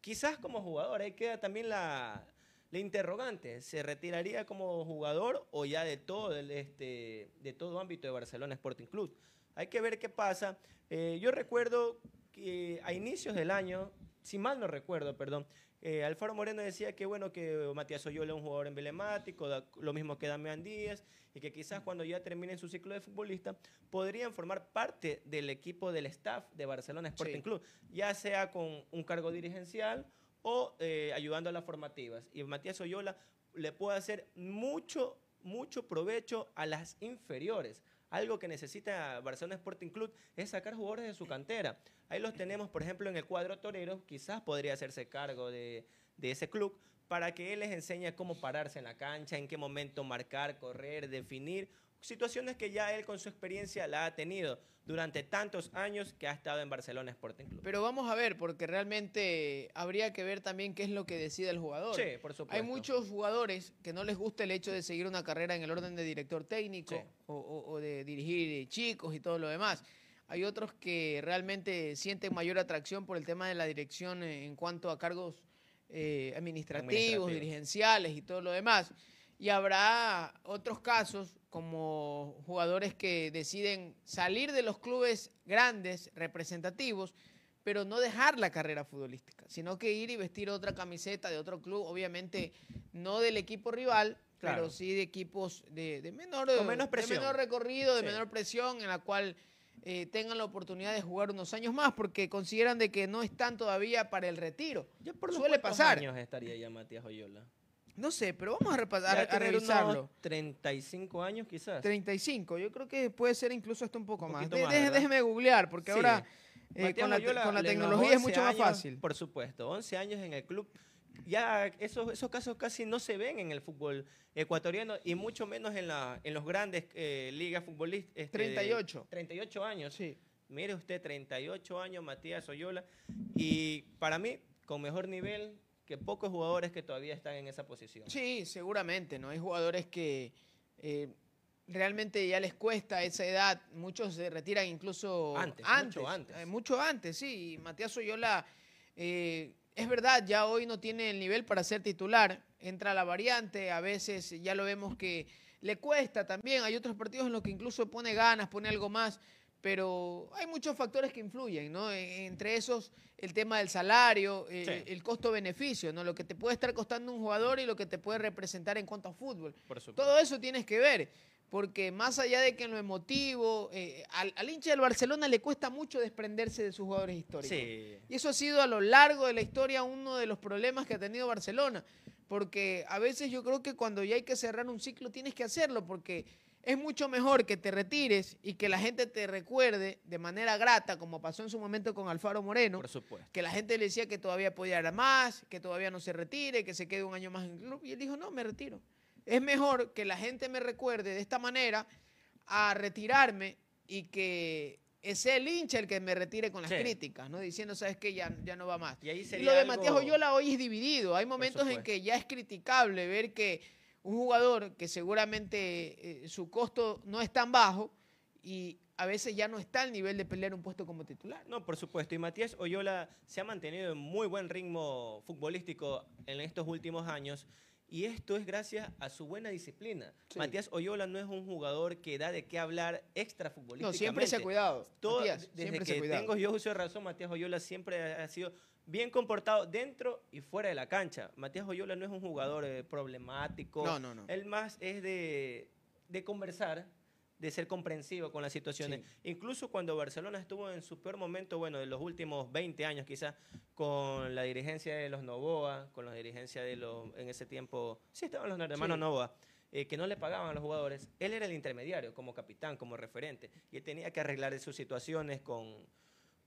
quizás como jugador, ahí queda también la, la interrogante, ¿se retiraría como jugador o ya de todo, el, este, de todo ámbito de Barcelona Sporting Club? Hay que ver qué pasa. Eh, yo recuerdo que a inicios del año, si mal no recuerdo, perdón, eh, Alfaro Moreno decía que bueno que Matías Oyola es un jugador emblemático, da- lo mismo que Damián Díaz, y que quizás cuando ya terminen su ciclo de futbolista podrían formar parte del equipo del staff de Barcelona Sporting
Sí.
Club, ya sea con un cargo dirigencial o eh, ayudando a las formativas. Y Matías Oyola le puede hacer mucho, mucho provecho a las inferiores. Algo que necesita Barcelona Sporting Club es sacar jugadores de su cantera. Ahí los tenemos, por ejemplo, en el cuadro torero, quizás podría hacerse cargo de, de ese club para que él les enseñe cómo pararse en la cancha, en qué momento marcar, correr, definir, situaciones que ya él con su experiencia la ha tenido durante tantos años que ha estado en Barcelona Sporting Club.
Pero vamos a ver, porque realmente habría que ver también qué es lo que decide el jugador.
Sí, por supuesto.
Hay muchos jugadores que no les gusta el hecho de seguir una carrera en el orden de director técnico
Sí.
o, o- o de dirigir chicos y todo lo demás. Hay otros que realmente sienten mayor atracción por el tema de la dirección eh, en cuanto a cargos eh, administrativos,
Administrativos.
dirigenciales y todo lo demás. Y habrá otros casos como jugadores que deciden salir de los clubes grandes, representativos, pero no dejar la carrera futbolística, sino que ir y vestir otra camiseta de otro club, obviamente no del equipo rival,
Claro.
pero sí de equipos de, de menor,
menos
de menor recorrido, de
Sí.
menor presión, en la cual eh, tengan la oportunidad de jugar unos años más, porque consideran de que no están todavía para el retiro.
Ya por los
Suele
cuántos
pasar.
años estaría ya Matías Oyola?
No sé, pero vamos a repasar, a,
tener unos
revisarlo.
35 años quizás.
35, yo creo que puede ser incluso hasta un poco
Un
más. déjeme googlear, porque
Sí.
ahora eh, con la, con tecnología es
11
mucho más
años,
fácil.
Por supuesto, 11 años en el club. Ya esos, esos casos casi no se ven en el fútbol ecuatoriano y mucho menos en, la, en los grandes eh, ligas futbolísticas.
38.
38 años.
Sí.
Mire usted, 38 años, Matías Oyola. Y para mí, con mejor nivel que pocos jugadores que todavía están en esa posición.
Sí, seguramente, ¿no? Hay jugadores que eh, realmente ya les cuesta esa edad, muchos se retiran incluso
Antes, mucho antes.
eh, mucho antes, sí. Matías Oyola, eh, es verdad, ya hoy no tiene el nivel para ser titular, entra la variante, a veces ya lo vemos que le cuesta también, hay otros partidos en los que incluso pone ganas, pone algo más, pero hay muchos factores que influyen, ¿no? E- Entre esos, el tema del salario, eh,
Sí.
el costo-beneficio, ¿no? Lo que te puede estar costando un jugador y lo que te puede representar en cuanto a fútbol.
Por.
Todo eso tienes que ver, porque más allá de que en lo emotivo, eh, al, al hincha del Barcelona le cuesta mucho desprenderse de sus jugadores históricos.
Sí.
Y eso ha sido a lo largo de la historia uno de los problemas que ha tenido Barcelona, porque a veces yo creo que cuando ya hay que cerrar un ciclo tienes que hacerlo, porque es mucho mejor que te retires y que la gente te recuerde de manera grata, como pasó en su momento con Alfaro Moreno,
Por supuesto.
que la gente le decía que todavía podía dar más, que todavía no se retire, que se quede un año más en el club, y él dijo, no, me retiro. Es mejor que la gente me recuerde de esta manera a retirarme y que sea el hincha el que me retire con las
Sí.
críticas, ¿no? Diciendo, ¿sabes qué? Ya, ya no va más.
Y ahí
Y
sería
lo de
algo-
Matías Oyola hoy es dividido. Hay momentos en que ya es criticable ver que un jugador que seguramente eh, su costo no es tan bajo y a veces ya no está al nivel de pelear un puesto como titular.
No, por supuesto. Y Matías Oyola se ha mantenido en muy buen ritmo futbolístico en estos últimos años. Y esto es gracias a su buena disciplina.
Sí.
Matías Oyola no es un jugador que da de qué hablar extra
No,
futbolísticamente.
siempre se ha cuidado.
Todo-
Matías,
desde
siempre se ha
que
cuidado.
tengo yo uso de razón, Matías Oyola siempre ha sido bien comportado dentro y fuera de la cancha. Matías Oyola no es un jugador eh, problemático.
No, no, no.
Él más es de, de conversar, de ser comprensivo con las situaciones. Incluso cuando Barcelona estuvo en su peor momento, bueno, de los últimos 20 años quizás, con la dirigencia de los Novoa, con la dirigencia de los, en ese tiempo, sí estaban los hermanos
Sí.
Novoa, eh, que no le pagaban a los jugadores. Él era el intermediario como capitán, como referente, y él tenía que arreglar sus situaciones con,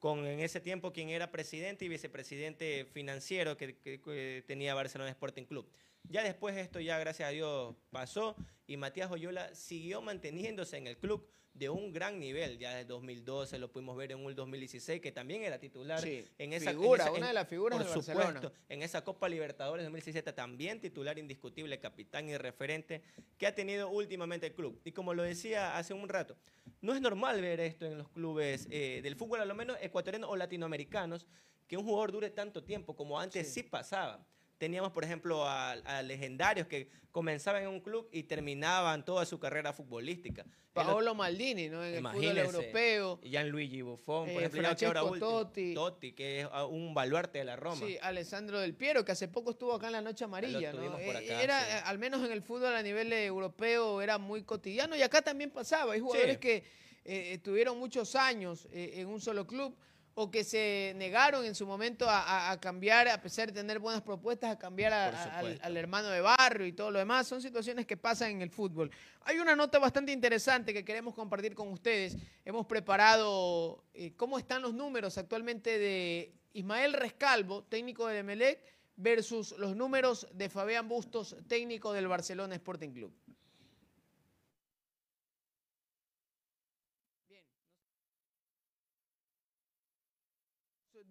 con en ese tiempo quien era presidente y vicepresidente financiero que, que- tenía Barcelona Sporting Club. Ya después esto ya gracias a Dios pasó y Matías Oyola siguió manteniéndose en el club de un gran nivel. Ya desde 2012 lo pudimos ver en un 2016 que también era titular
Sí,
en esa
figura,
en esa-
una de las figuras
por
de Barcelona.
supuesto, en esa Copa Libertadores 2017 también titular indiscutible, capitán y referente que ha tenido últimamente el club. Y como lo decía hace un rato, no es normal ver esto en los clubes eh, del fútbol, a lo menos ecuatorianos o latinoamericanos, que un jugador dure tanto tiempo como antes sí, pasaba. Teníamos, por ejemplo, a, a legendarios que comenzaban en un club y terminaban toda su carrera futbolística.
Paolo Maldini, ¿no? En el fútbol europeo.
Gianluigi Buffon, por
eh,
ejemplo, ahora
Francesco
último,
Totti.
que es ah, un baluarte de la Roma.
Sí, Alessandro Del Piero, que hace poco estuvo acá en la Noche Amarilla. ¿no?
por
Eh,
acá,
era,
sí.
eh, al menos en el fútbol a nivel europeo, era muy cotidiano y acá también pasaba. Hay jugadores
Sí.
que eh, estuvieron muchos años eh, en un solo club o que se negaron en su momento a, a- a cambiar, a pesar de tener buenas propuestas, a cambiar a- al hermano de barrio y todo lo demás. Son situaciones que pasan en el fútbol. Hay una nota bastante interesante que queremos compartir con ustedes. Hemos preparado eh, cómo están los números actualmente de Ismael Rescalvo, técnico del Emelec, versus los números de Fabián Bustos, técnico del Barcelona Sporting Club.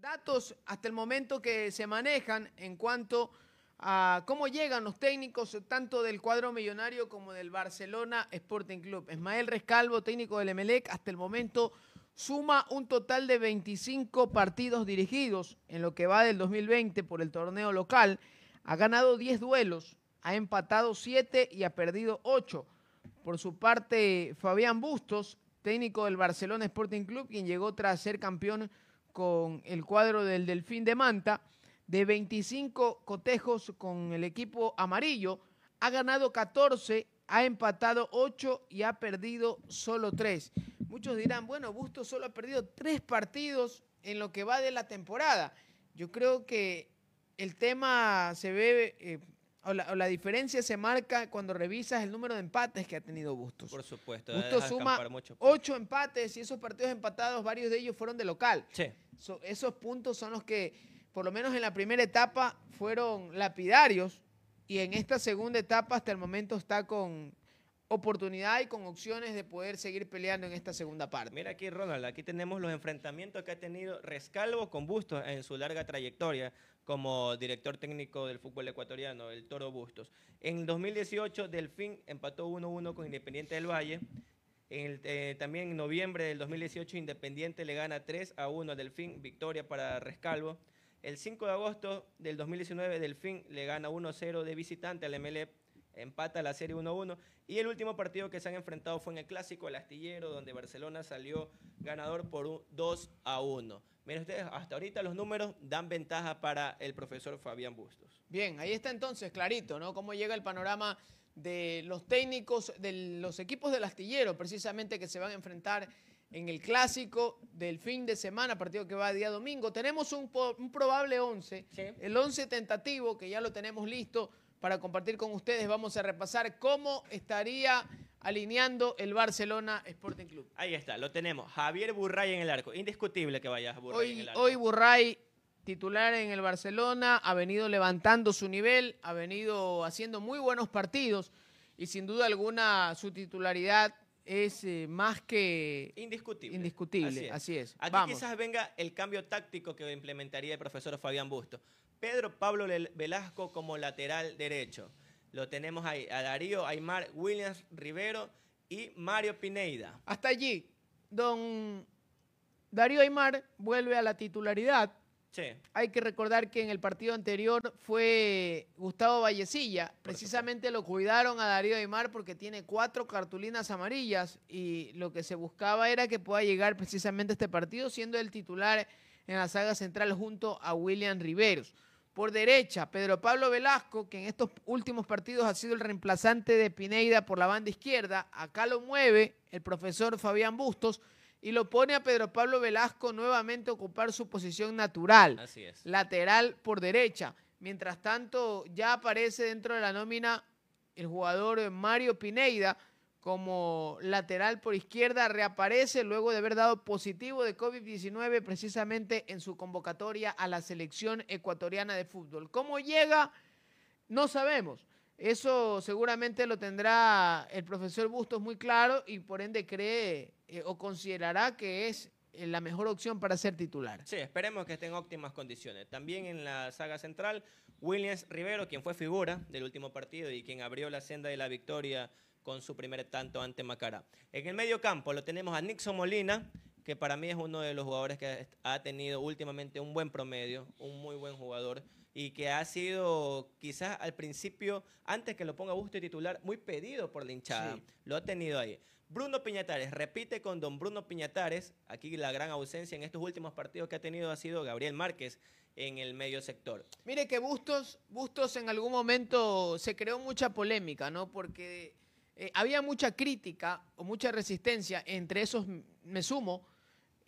Datos hasta el momento que se manejan en cuanto a cómo llegan los técnicos tanto del cuadro millonario como del Barcelona Sporting Club. Ismael Rescalvo, técnico del Emelec, hasta el momento suma un total de 25 partidos dirigidos en lo que va del 2020 por el torneo local. Ha ganado 10 duelos, ha empatado 7 y ha perdido 8. Por su parte, Fabián Bustos, técnico del Barcelona Sporting Club, quien llegó tras ser campeón con el cuadro del Delfín de Manta, de 25 cotejos con el equipo amarillo, ha ganado 14, ha empatado 8 y ha perdido solo 3. Muchos dirán, bueno, Bustos solo ha perdido 3 partidos en lo que va de la temporada. Yo creo que el tema se ve, eh, o, la, o la diferencia se marca cuando revisas el número de empates que ha tenido Bustos.
Por supuesto.
Bustos suma
mucho.
ocho empates y esos partidos empatados, varios de ellos fueron de local.
Sí.
So- esos puntos son los que, por lo menos en la primera etapa, fueron lapidarios y en esta segunda etapa hasta el momento está con oportunidad y con opciones de poder seguir peleando en esta segunda parte.
Mira aquí, Ronald, aquí tenemos los enfrentamientos que ha tenido Rescalvo con Bustos en su larga trayectoria como director técnico del fútbol ecuatoriano, el Toro Bustos. En 2018, Delfín empató 1-1 con Independiente del Valle. Eh, también en noviembre del 2018, Independiente le gana 3 a 1 a Delfín, victoria para Rescalvo. El 5 de agosto del 2019, Delfín le gana 1-0 de visitante al MLE, empata la serie 1-1. Y el último partido que se han enfrentado fue en el Clásico El Astillero, donde Barcelona salió ganador por un 2 a 1. Miren ustedes, hasta ahorita los números dan ventaja para el profesor Fabián Bustos.
Bien, ahí está entonces clarito, ¿no? Cómo llega el panorama de los técnicos de los equipos del astillero, precisamente que se van a enfrentar en el clásico del fin de semana, partido que va día domingo. Tenemos un, probable 11,
Sí.
el 11 tentativo, que ya lo tenemos listo para compartir con ustedes. Vamos a repasar cómo estaría alineando el Barcelona Sporting Club.
Ahí está, lo tenemos. Javier Burray en el arco. Indiscutible que vaya Burray en
Hoy,
el arco.
hoy Burray, titular en el Barcelona, ha venido levantando su nivel, ha venido haciendo muy buenos partidos y sin duda alguna su titularidad es eh, más que
Indiscutible.
indiscutible. Así es.
Aquí
Vamos.
quizás venga el cambio táctico que implementaría el profesor Fabián Busto. Pedro Pablo Velasco como lateral derecho. Lo tenemos ahí a Darío Aymar, Williams Rivero y Mario Pineida.
Hasta allí, don Darío Aymar vuelve a la titularidad.
Sí,
Hay que recordar que en el partido anterior fue Gustavo Vallecilla. Precisamente lo cuidaron a Darío Aymar porque tiene cuatro cartulinas amarillas y lo que se buscaba era que pueda llegar precisamente a este partido siendo el titular en la saga central junto a William Riveros. Por derecha, Pedro Pablo Velasco, que en estos últimos partidos ha sido el reemplazante de Pineida por la banda izquierda. Acá lo mueve el profesor Fabián Bustos y lo pone a Pedro Pablo Velasco nuevamente a ocupar su posición natural
así es.
lateral por derecha. Mientras tanto, ya aparece dentro de la nómina el jugador Mario Pineida como lateral por izquierda. Reaparece luego de haber dado positivo de COVID-19 precisamente en su convocatoria a la selección ecuatoriana de fútbol. ¿Cómo llega? No sabemos. Eso seguramente lo tendrá el profesor Bustos muy claro y por ende cree eh, o considerará que es eh, la mejor opción para ser titular.
Sí, esperemos que esté en óptimas condiciones. También en la saga central, Williams Rivero, quien fue figura del último partido y quien abrió la senda de la victoria con su primer tanto ante Macará. En el medio campo lo tenemos a Nixon Molina, que para mí es uno de los jugadores que ha tenido últimamente un buen promedio, un muy buen jugador y que ha sido quizás al principio, antes que lo ponga Busto de titular, muy pedido por la hinchada.
Sí.
Lo ha tenido ahí. Bruno Piñatares, repite con don Bruno Piñatares. Aquí la gran ausencia en estos últimos partidos que ha tenido ha sido Gabriel Márquez en el medio sector.
Mire que Bustos, Bustos en algún momento se creó mucha polémica, ¿no? Porque eh, había mucha crítica o mucha resistencia, entre esos me sumo,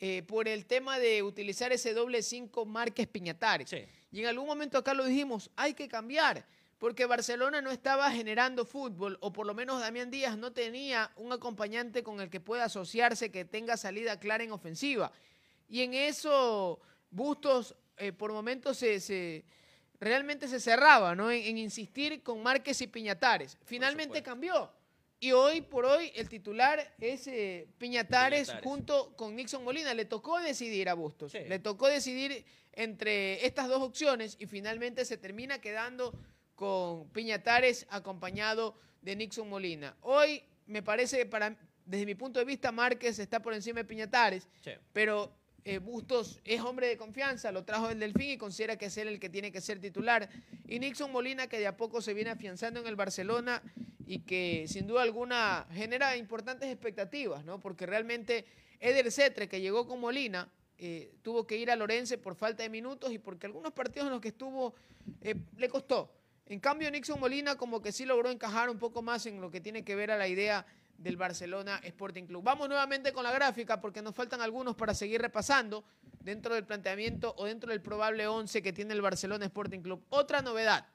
eh, por el tema de utilizar ese doble 5 Márquez Piñatares.
Sí.
Y en algún momento acá lo dijimos, hay que cambiar, porque Barcelona no estaba generando fútbol, o por lo menos Damián Díaz no tenía un acompañante con el que pueda asociarse, que tenga salida clara en ofensiva. Y en eso Bustos eh, por momentos se, se- realmente se cerraba, ¿no? En, en insistir con Márquez y Piñatares. Finalmente cambió. Y hoy por hoy el titular es eh, Piñatares,
Piñatares.
junto con Nixon Molina. Le tocó decidir a Bustos.
Sí.
Le tocó decidir entre estas dos opciones y finalmente se termina quedando con Piñatares acompañado de Nixon Molina. Hoy me parece que para, desde mi punto de vista Márquez está por encima de Piñatares,
Sí.
pero eh, Bustos es hombre de confianza, lo trajo del Delfín y considera que es él el que tiene que ser titular. Y Nixon Molina, que de a poco se viene afianzando en el Barcelona y que sin duda alguna genera importantes expectativas, ¿no? Porque realmente Eder Cetre, que llegó con Molina, eh, tuvo que ir a Lorense por falta de minutos y porque algunos partidos en los que estuvo eh, le costó. En cambio, Nixon Molina como que sí logró encajar un poco más en lo que tiene que ver a la idea del Barcelona Sporting Club. Vamos nuevamente con la gráfica porque nos faltan algunos para seguir repasando dentro del planteamiento o dentro del probable 11 que tiene el Barcelona Sporting Club. Otra novedad.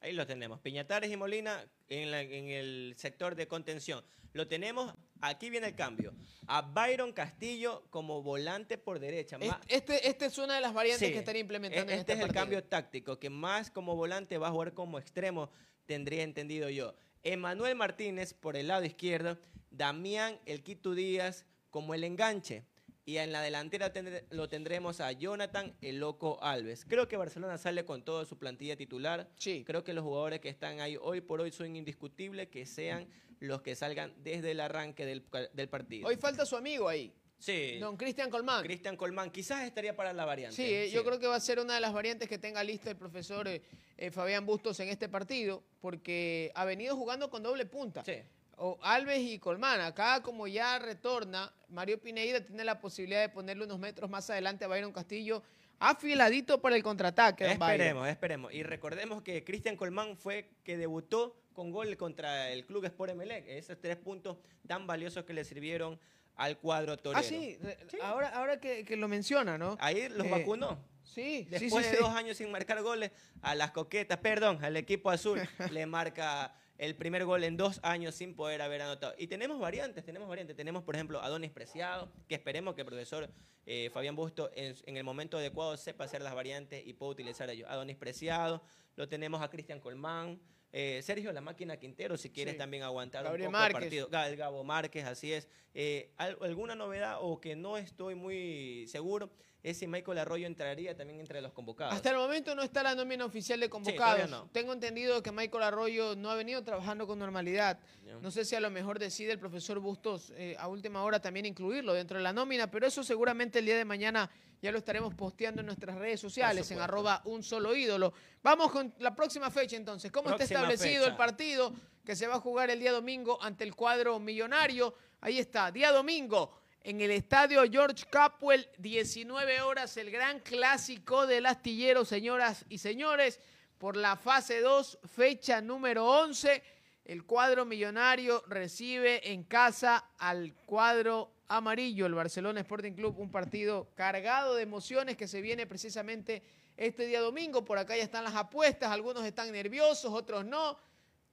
Ahí lo tenemos. Piñatares y Molina en, la- en el sector de contención. Lo tenemos, aquí viene el cambio. A Byron Castillo como volante por derecha.
Este, este es una de las variantes
Sí,
que estaría implementando
e-
en
Este
este
es el cambio táctico, que más como volante va a jugar como extremo, tendría entendido yo. Emanuel Martínez por el lado izquierdo, Damián El Quito Díaz como el enganche. Y en la delantera lo tendremos a Jonathan El Loco Alves. Creo que Barcelona sale con toda su plantilla titular.
Sí.
Creo que los jugadores que están ahí hoy por hoy son indiscutibles que sean los que salgan desde el arranque del, del partido.
Hoy falta su amigo ahí,
sí,
don Cristian Colmán.
Cristian Colmán quizás estaría para la variante.
Sí, eh, yo creo que va a ser una de las variantes que tenga lista el profesor eh, eh, Fabián Bustos en este partido, porque ha venido jugando con doble punta.
Sí.
O Alves y Colmán. Acá, como ya retorna, Mario Pineida tiene la posibilidad de ponerle unos metros más adelante a Byron Castillo, afiladito para el contraataque. Byron.
Esperemos, esperemos. Y recordemos que Cristian Colmán fue que debutó con gol contra el Club Sport Emelec. Esos tres puntos tan valiosos que le sirvieron al cuadro torero.
Ah, sí, Ahora, ahora que, que lo menciona, ¿no?
Ahí los
Eh,
vacunó.
Sí, sí,
Después
sí,
de
sí.
dos años sin marcar goles, a las coquetas, perdón, al equipo azul le marca el primer gol en dos años sin poder haber anotado. Y tenemos variantes, tenemos variantes. Tenemos, por ejemplo, a Donis Preciado, que esperemos que el profesor eh, Fabián Busto en, en el momento adecuado sepa hacer las variantes y pueda utilizar ellos. A Donis Preciado, lo tenemos a Cristian Colmán, eh, Sergio La Máquina Quintero, si quieres
Sí.
también aguantar
Gabriel
un poco el
Márquez.
partido. Gal- Gabo Márquez, así es. Eh, al- ¿Alguna novedad o que no estoy muy seguro es si Michael Arroyo entraría también entre los convocados?
Hasta el momento no está la nómina oficial de convocados.
no.
Tengo entendido que Michael Arroyo no ha venido trabajando con normalidad. No sé si a lo mejor decide el profesor Bustos eh, a última hora también incluirlo dentro de la nómina, pero eso seguramente el día de mañana ya lo estaremos posteando en nuestras redes sociales, en arroba un solo ídolo. Vamos con la próxima fecha entonces. ¿Cómo está establecido
fecha.
el partido que se va a jugar el día domingo ante el cuadro millonario? Ahí está, día domingo. En el estadio George Capwell, 19 horas, el gran clásico del astillero, señoras y señores, por la fase 2, fecha número 11. El cuadro millonario recibe en casa al cuadro amarillo, el Barcelona Sporting Club, un partido cargado de emociones que se viene precisamente este día domingo. Por acá ya están las apuestas, algunos están nerviosos, otros no.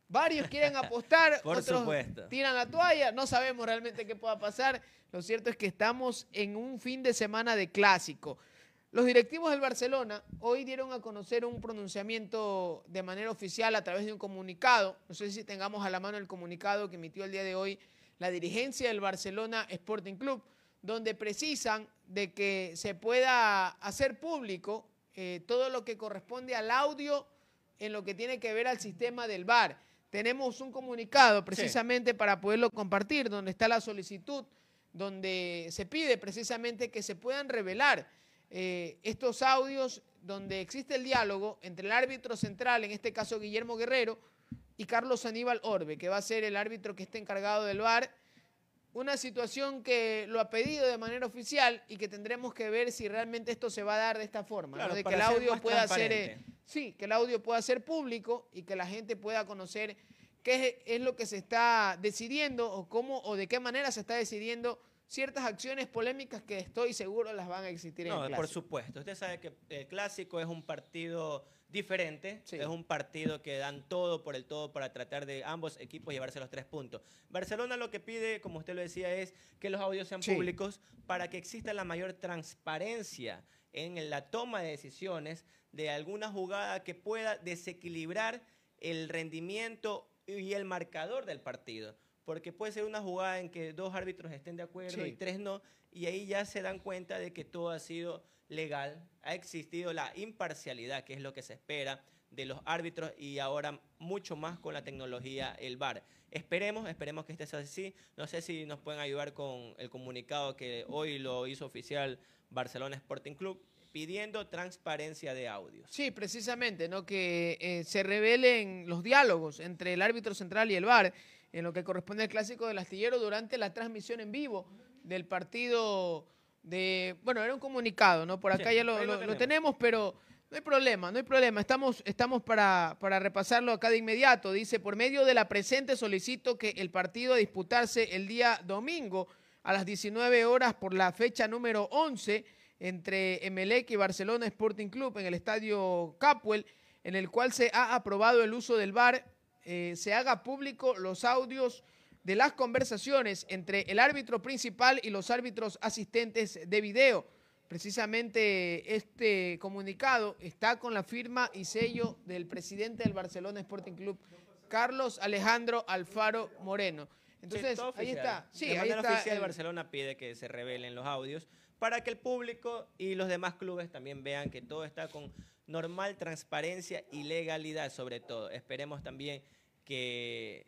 Varios quieren apostar,
Por
otros
supuesto.
tiran la toalla, no sabemos realmente qué pueda pasar. Lo cierto es que estamos en un fin de semana de clásico. Los directivos del Barcelona hoy dieron a conocer un pronunciamiento de manera oficial a través de un comunicado. No sé si tengamos a la mano el comunicado que emitió el día de hoy la dirigencia del Barcelona Sporting Club, donde precisan de que se pueda hacer público eh, todo lo que corresponde al audio en lo que tiene que ver al sistema del VAR. Tenemos un comunicado precisamente para poderlo compartir, donde está la solicitud, donde se pide precisamente que se puedan revelar eh, estos audios donde existe el diálogo entre el árbitro central, en este caso Guillermo Guerrero, y Carlos Aníbal Orbe, que va a ser el árbitro que esté encargado del VAR. Una situación que lo ha pedido de manera oficial y que tendremos que ver si realmente esto se va a dar de esta forma, de que el
ser
audio pueda ser, eh, sí, que el audio pueda ser público y que la gente pueda conocer qué es, es lo que se está decidiendo o cómo o de qué manera se está decidiendo ciertas acciones polémicas que estoy seguro las van a existir en
No,
el
por
clásico.
supuesto. Usted sabe que el clásico es un partido diferente,
Sí.
es un partido que dan todo por el todo para tratar de ambos equipos llevarse los tres puntos. Barcelona lo que pide, como usted lo decía, es que los audios sean
Sí.
públicos para que exista la mayor transparencia en la toma de decisiones de alguna jugada que pueda desequilibrar el rendimiento y el marcador del partido. Porque puede ser una jugada en que dos árbitros estén de acuerdo
Sí.
y tres no, y ahí ya se dan cuenta de que todo ha sido legal, ha existido la imparcialidad, que es lo que se espera de los árbitros y ahora mucho más con la tecnología, el VAR. Esperemos, esperemos que este sea así. No sé si nos pueden ayudar con el comunicado que hoy lo hizo oficial Barcelona Sporting Club, pidiendo transparencia de audios.
Sí, precisamente, ¿no? Que eh, se revelen los diálogos entre el árbitro central y el VAR en lo que corresponde al clásico del astillero durante la transmisión en vivo del partido de. Bueno, era un comunicado, ¿no? Por acá
Sí,
ya lo,
tenemos.
pero no hay problema, no hay problema. Estamos, estamos para, para repasarlo acá de inmediato. Dice: por medio de la presente solicito que el partido a disputarse el día domingo a las 19 horas por la fecha número 11 entre Emelec y Barcelona Sporting Club en el estadio Capwell, en el cual se ha aprobado el uso del VAR, eh, se haga público los audios de las conversaciones entre el árbitro principal y los árbitros asistentes de video. Precisamente este comunicado está con la firma y sello del presidente del Barcelona Sporting Club, Carlos Alejandro Alfaro Moreno. Entonces,
todo
ahí está. Sí,
de
ahí está
oficial,
el-
Barcelona pide que se revelen los audios para que el público y los demás clubes también vean que todo está con normal transparencia y legalidad sobre todo. Esperemos también que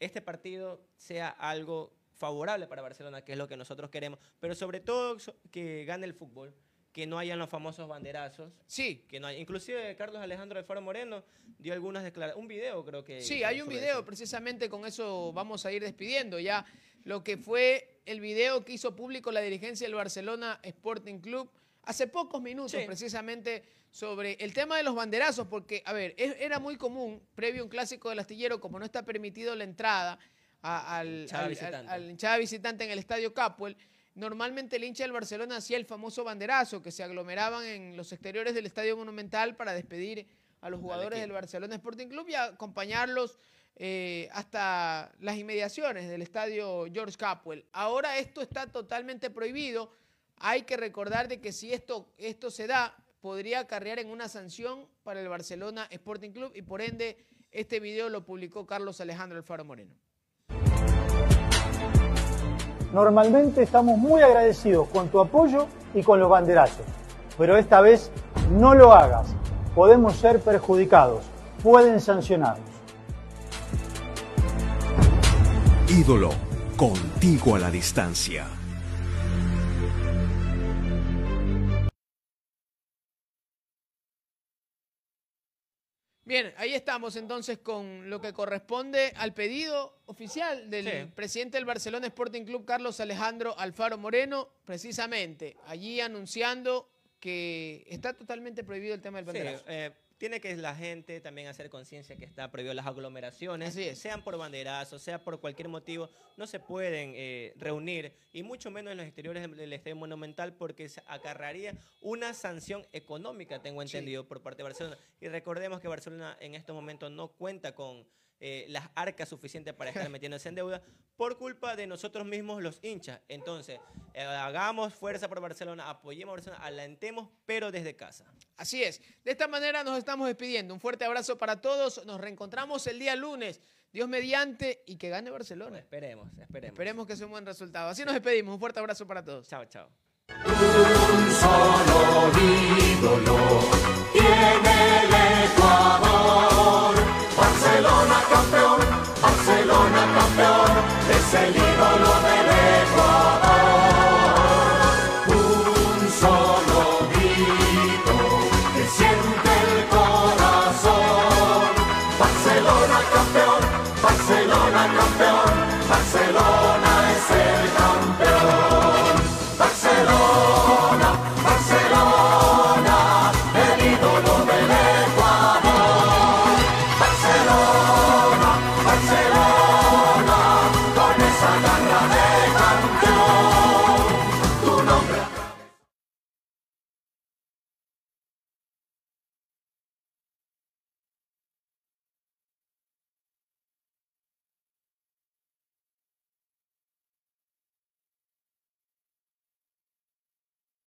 este partido sea algo favorable para Barcelona, que es lo que nosotros queremos, pero sobre todo que gane el fútbol, que no hayan los famosos banderazos,
Sí,
que no hay. Inclusive Carlos Alejandro de Faro Moreno dio algunas declaraciones, un video creo que
Sí, hay un video,
eso.
precisamente con eso vamos a ir despidiendo ya. Lo que fue el video que hizo público la dirigencia del Barcelona Sporting Club hace pocos minutos,
Sí.
precisamente sobre el tema de los banderazos, porque, a ver, es- era muy común, previo a un clásico del astillero, como no está permitido la entrada a- al,
Hinchada
al-
visitante.
al- al hinchada visitante en el estadio Capwell, normalmente el hincha del Barcelona hacía el famoso banderazo, que se aglomeraban en los exteriores del Estadio Monumental para despedir a los jugadores del Barcelona Sporting Club y acompañarlos eh, hasta las inmediaciones del Estadio George Capwell. Ahora esto está totalmente prohibido. Hay que recordar de que si esto, esto se da, podría acarrear en una sanción para el Barcelona Sporting Club y por ende este video lo publicó Carlos Alejandro Alfaro Moreno.
Normalmente estamos muy agradecidos con tu apoyo y con los banderazos, pero esta vez no lo hagas. Podemos ser perjudicados, pueden sancionarnos.
Ídolo, contigo a la distancia.
Bien, ahí estamos entonces con lo que corresponde al pedido oficial del
Sí.
presidente del Barcelona Sporting Club, Carlos Alejandro Alfaro Moreno, precisamente allí anunciando que está totalmente prohibido el tema del
Sí,
banderazo.
eh, tiene que la gente también hacer conciencia que está prohibido las aglomeraciones, sean por banderazos, sea por cualquier motivo, no se pueden eh, reunir y mucho menos en los exteriores del- Estadio Monumental porque se acarraría una sanción económica, tengo entendido, por parte de Barcelona. Y recordemos que Barcelona en estos momentos no cuenta con eh, las arcas suficientes para estar metiéndose en deuda por culpa de nosotros mismos los hinchas. Entonces, eh, hagamos fuerza por Barcelona, apoyemos a Barcelona, alentemos, pero desde casa.
Así es. De esta manera nos estamos despidiendo. Un fuerte abrazo para todos. Nos reencontramos el día lunes. Dios mediante y que gane Barcelona.
Esperemos, esperemos.
Esperemos que sea un buen resultado. Así nos despedimos. Un fuerte abrazo para todos.
Chao, chao.
Un solo ídolo tiene campeón, Barcelona campeón, es el ídolo de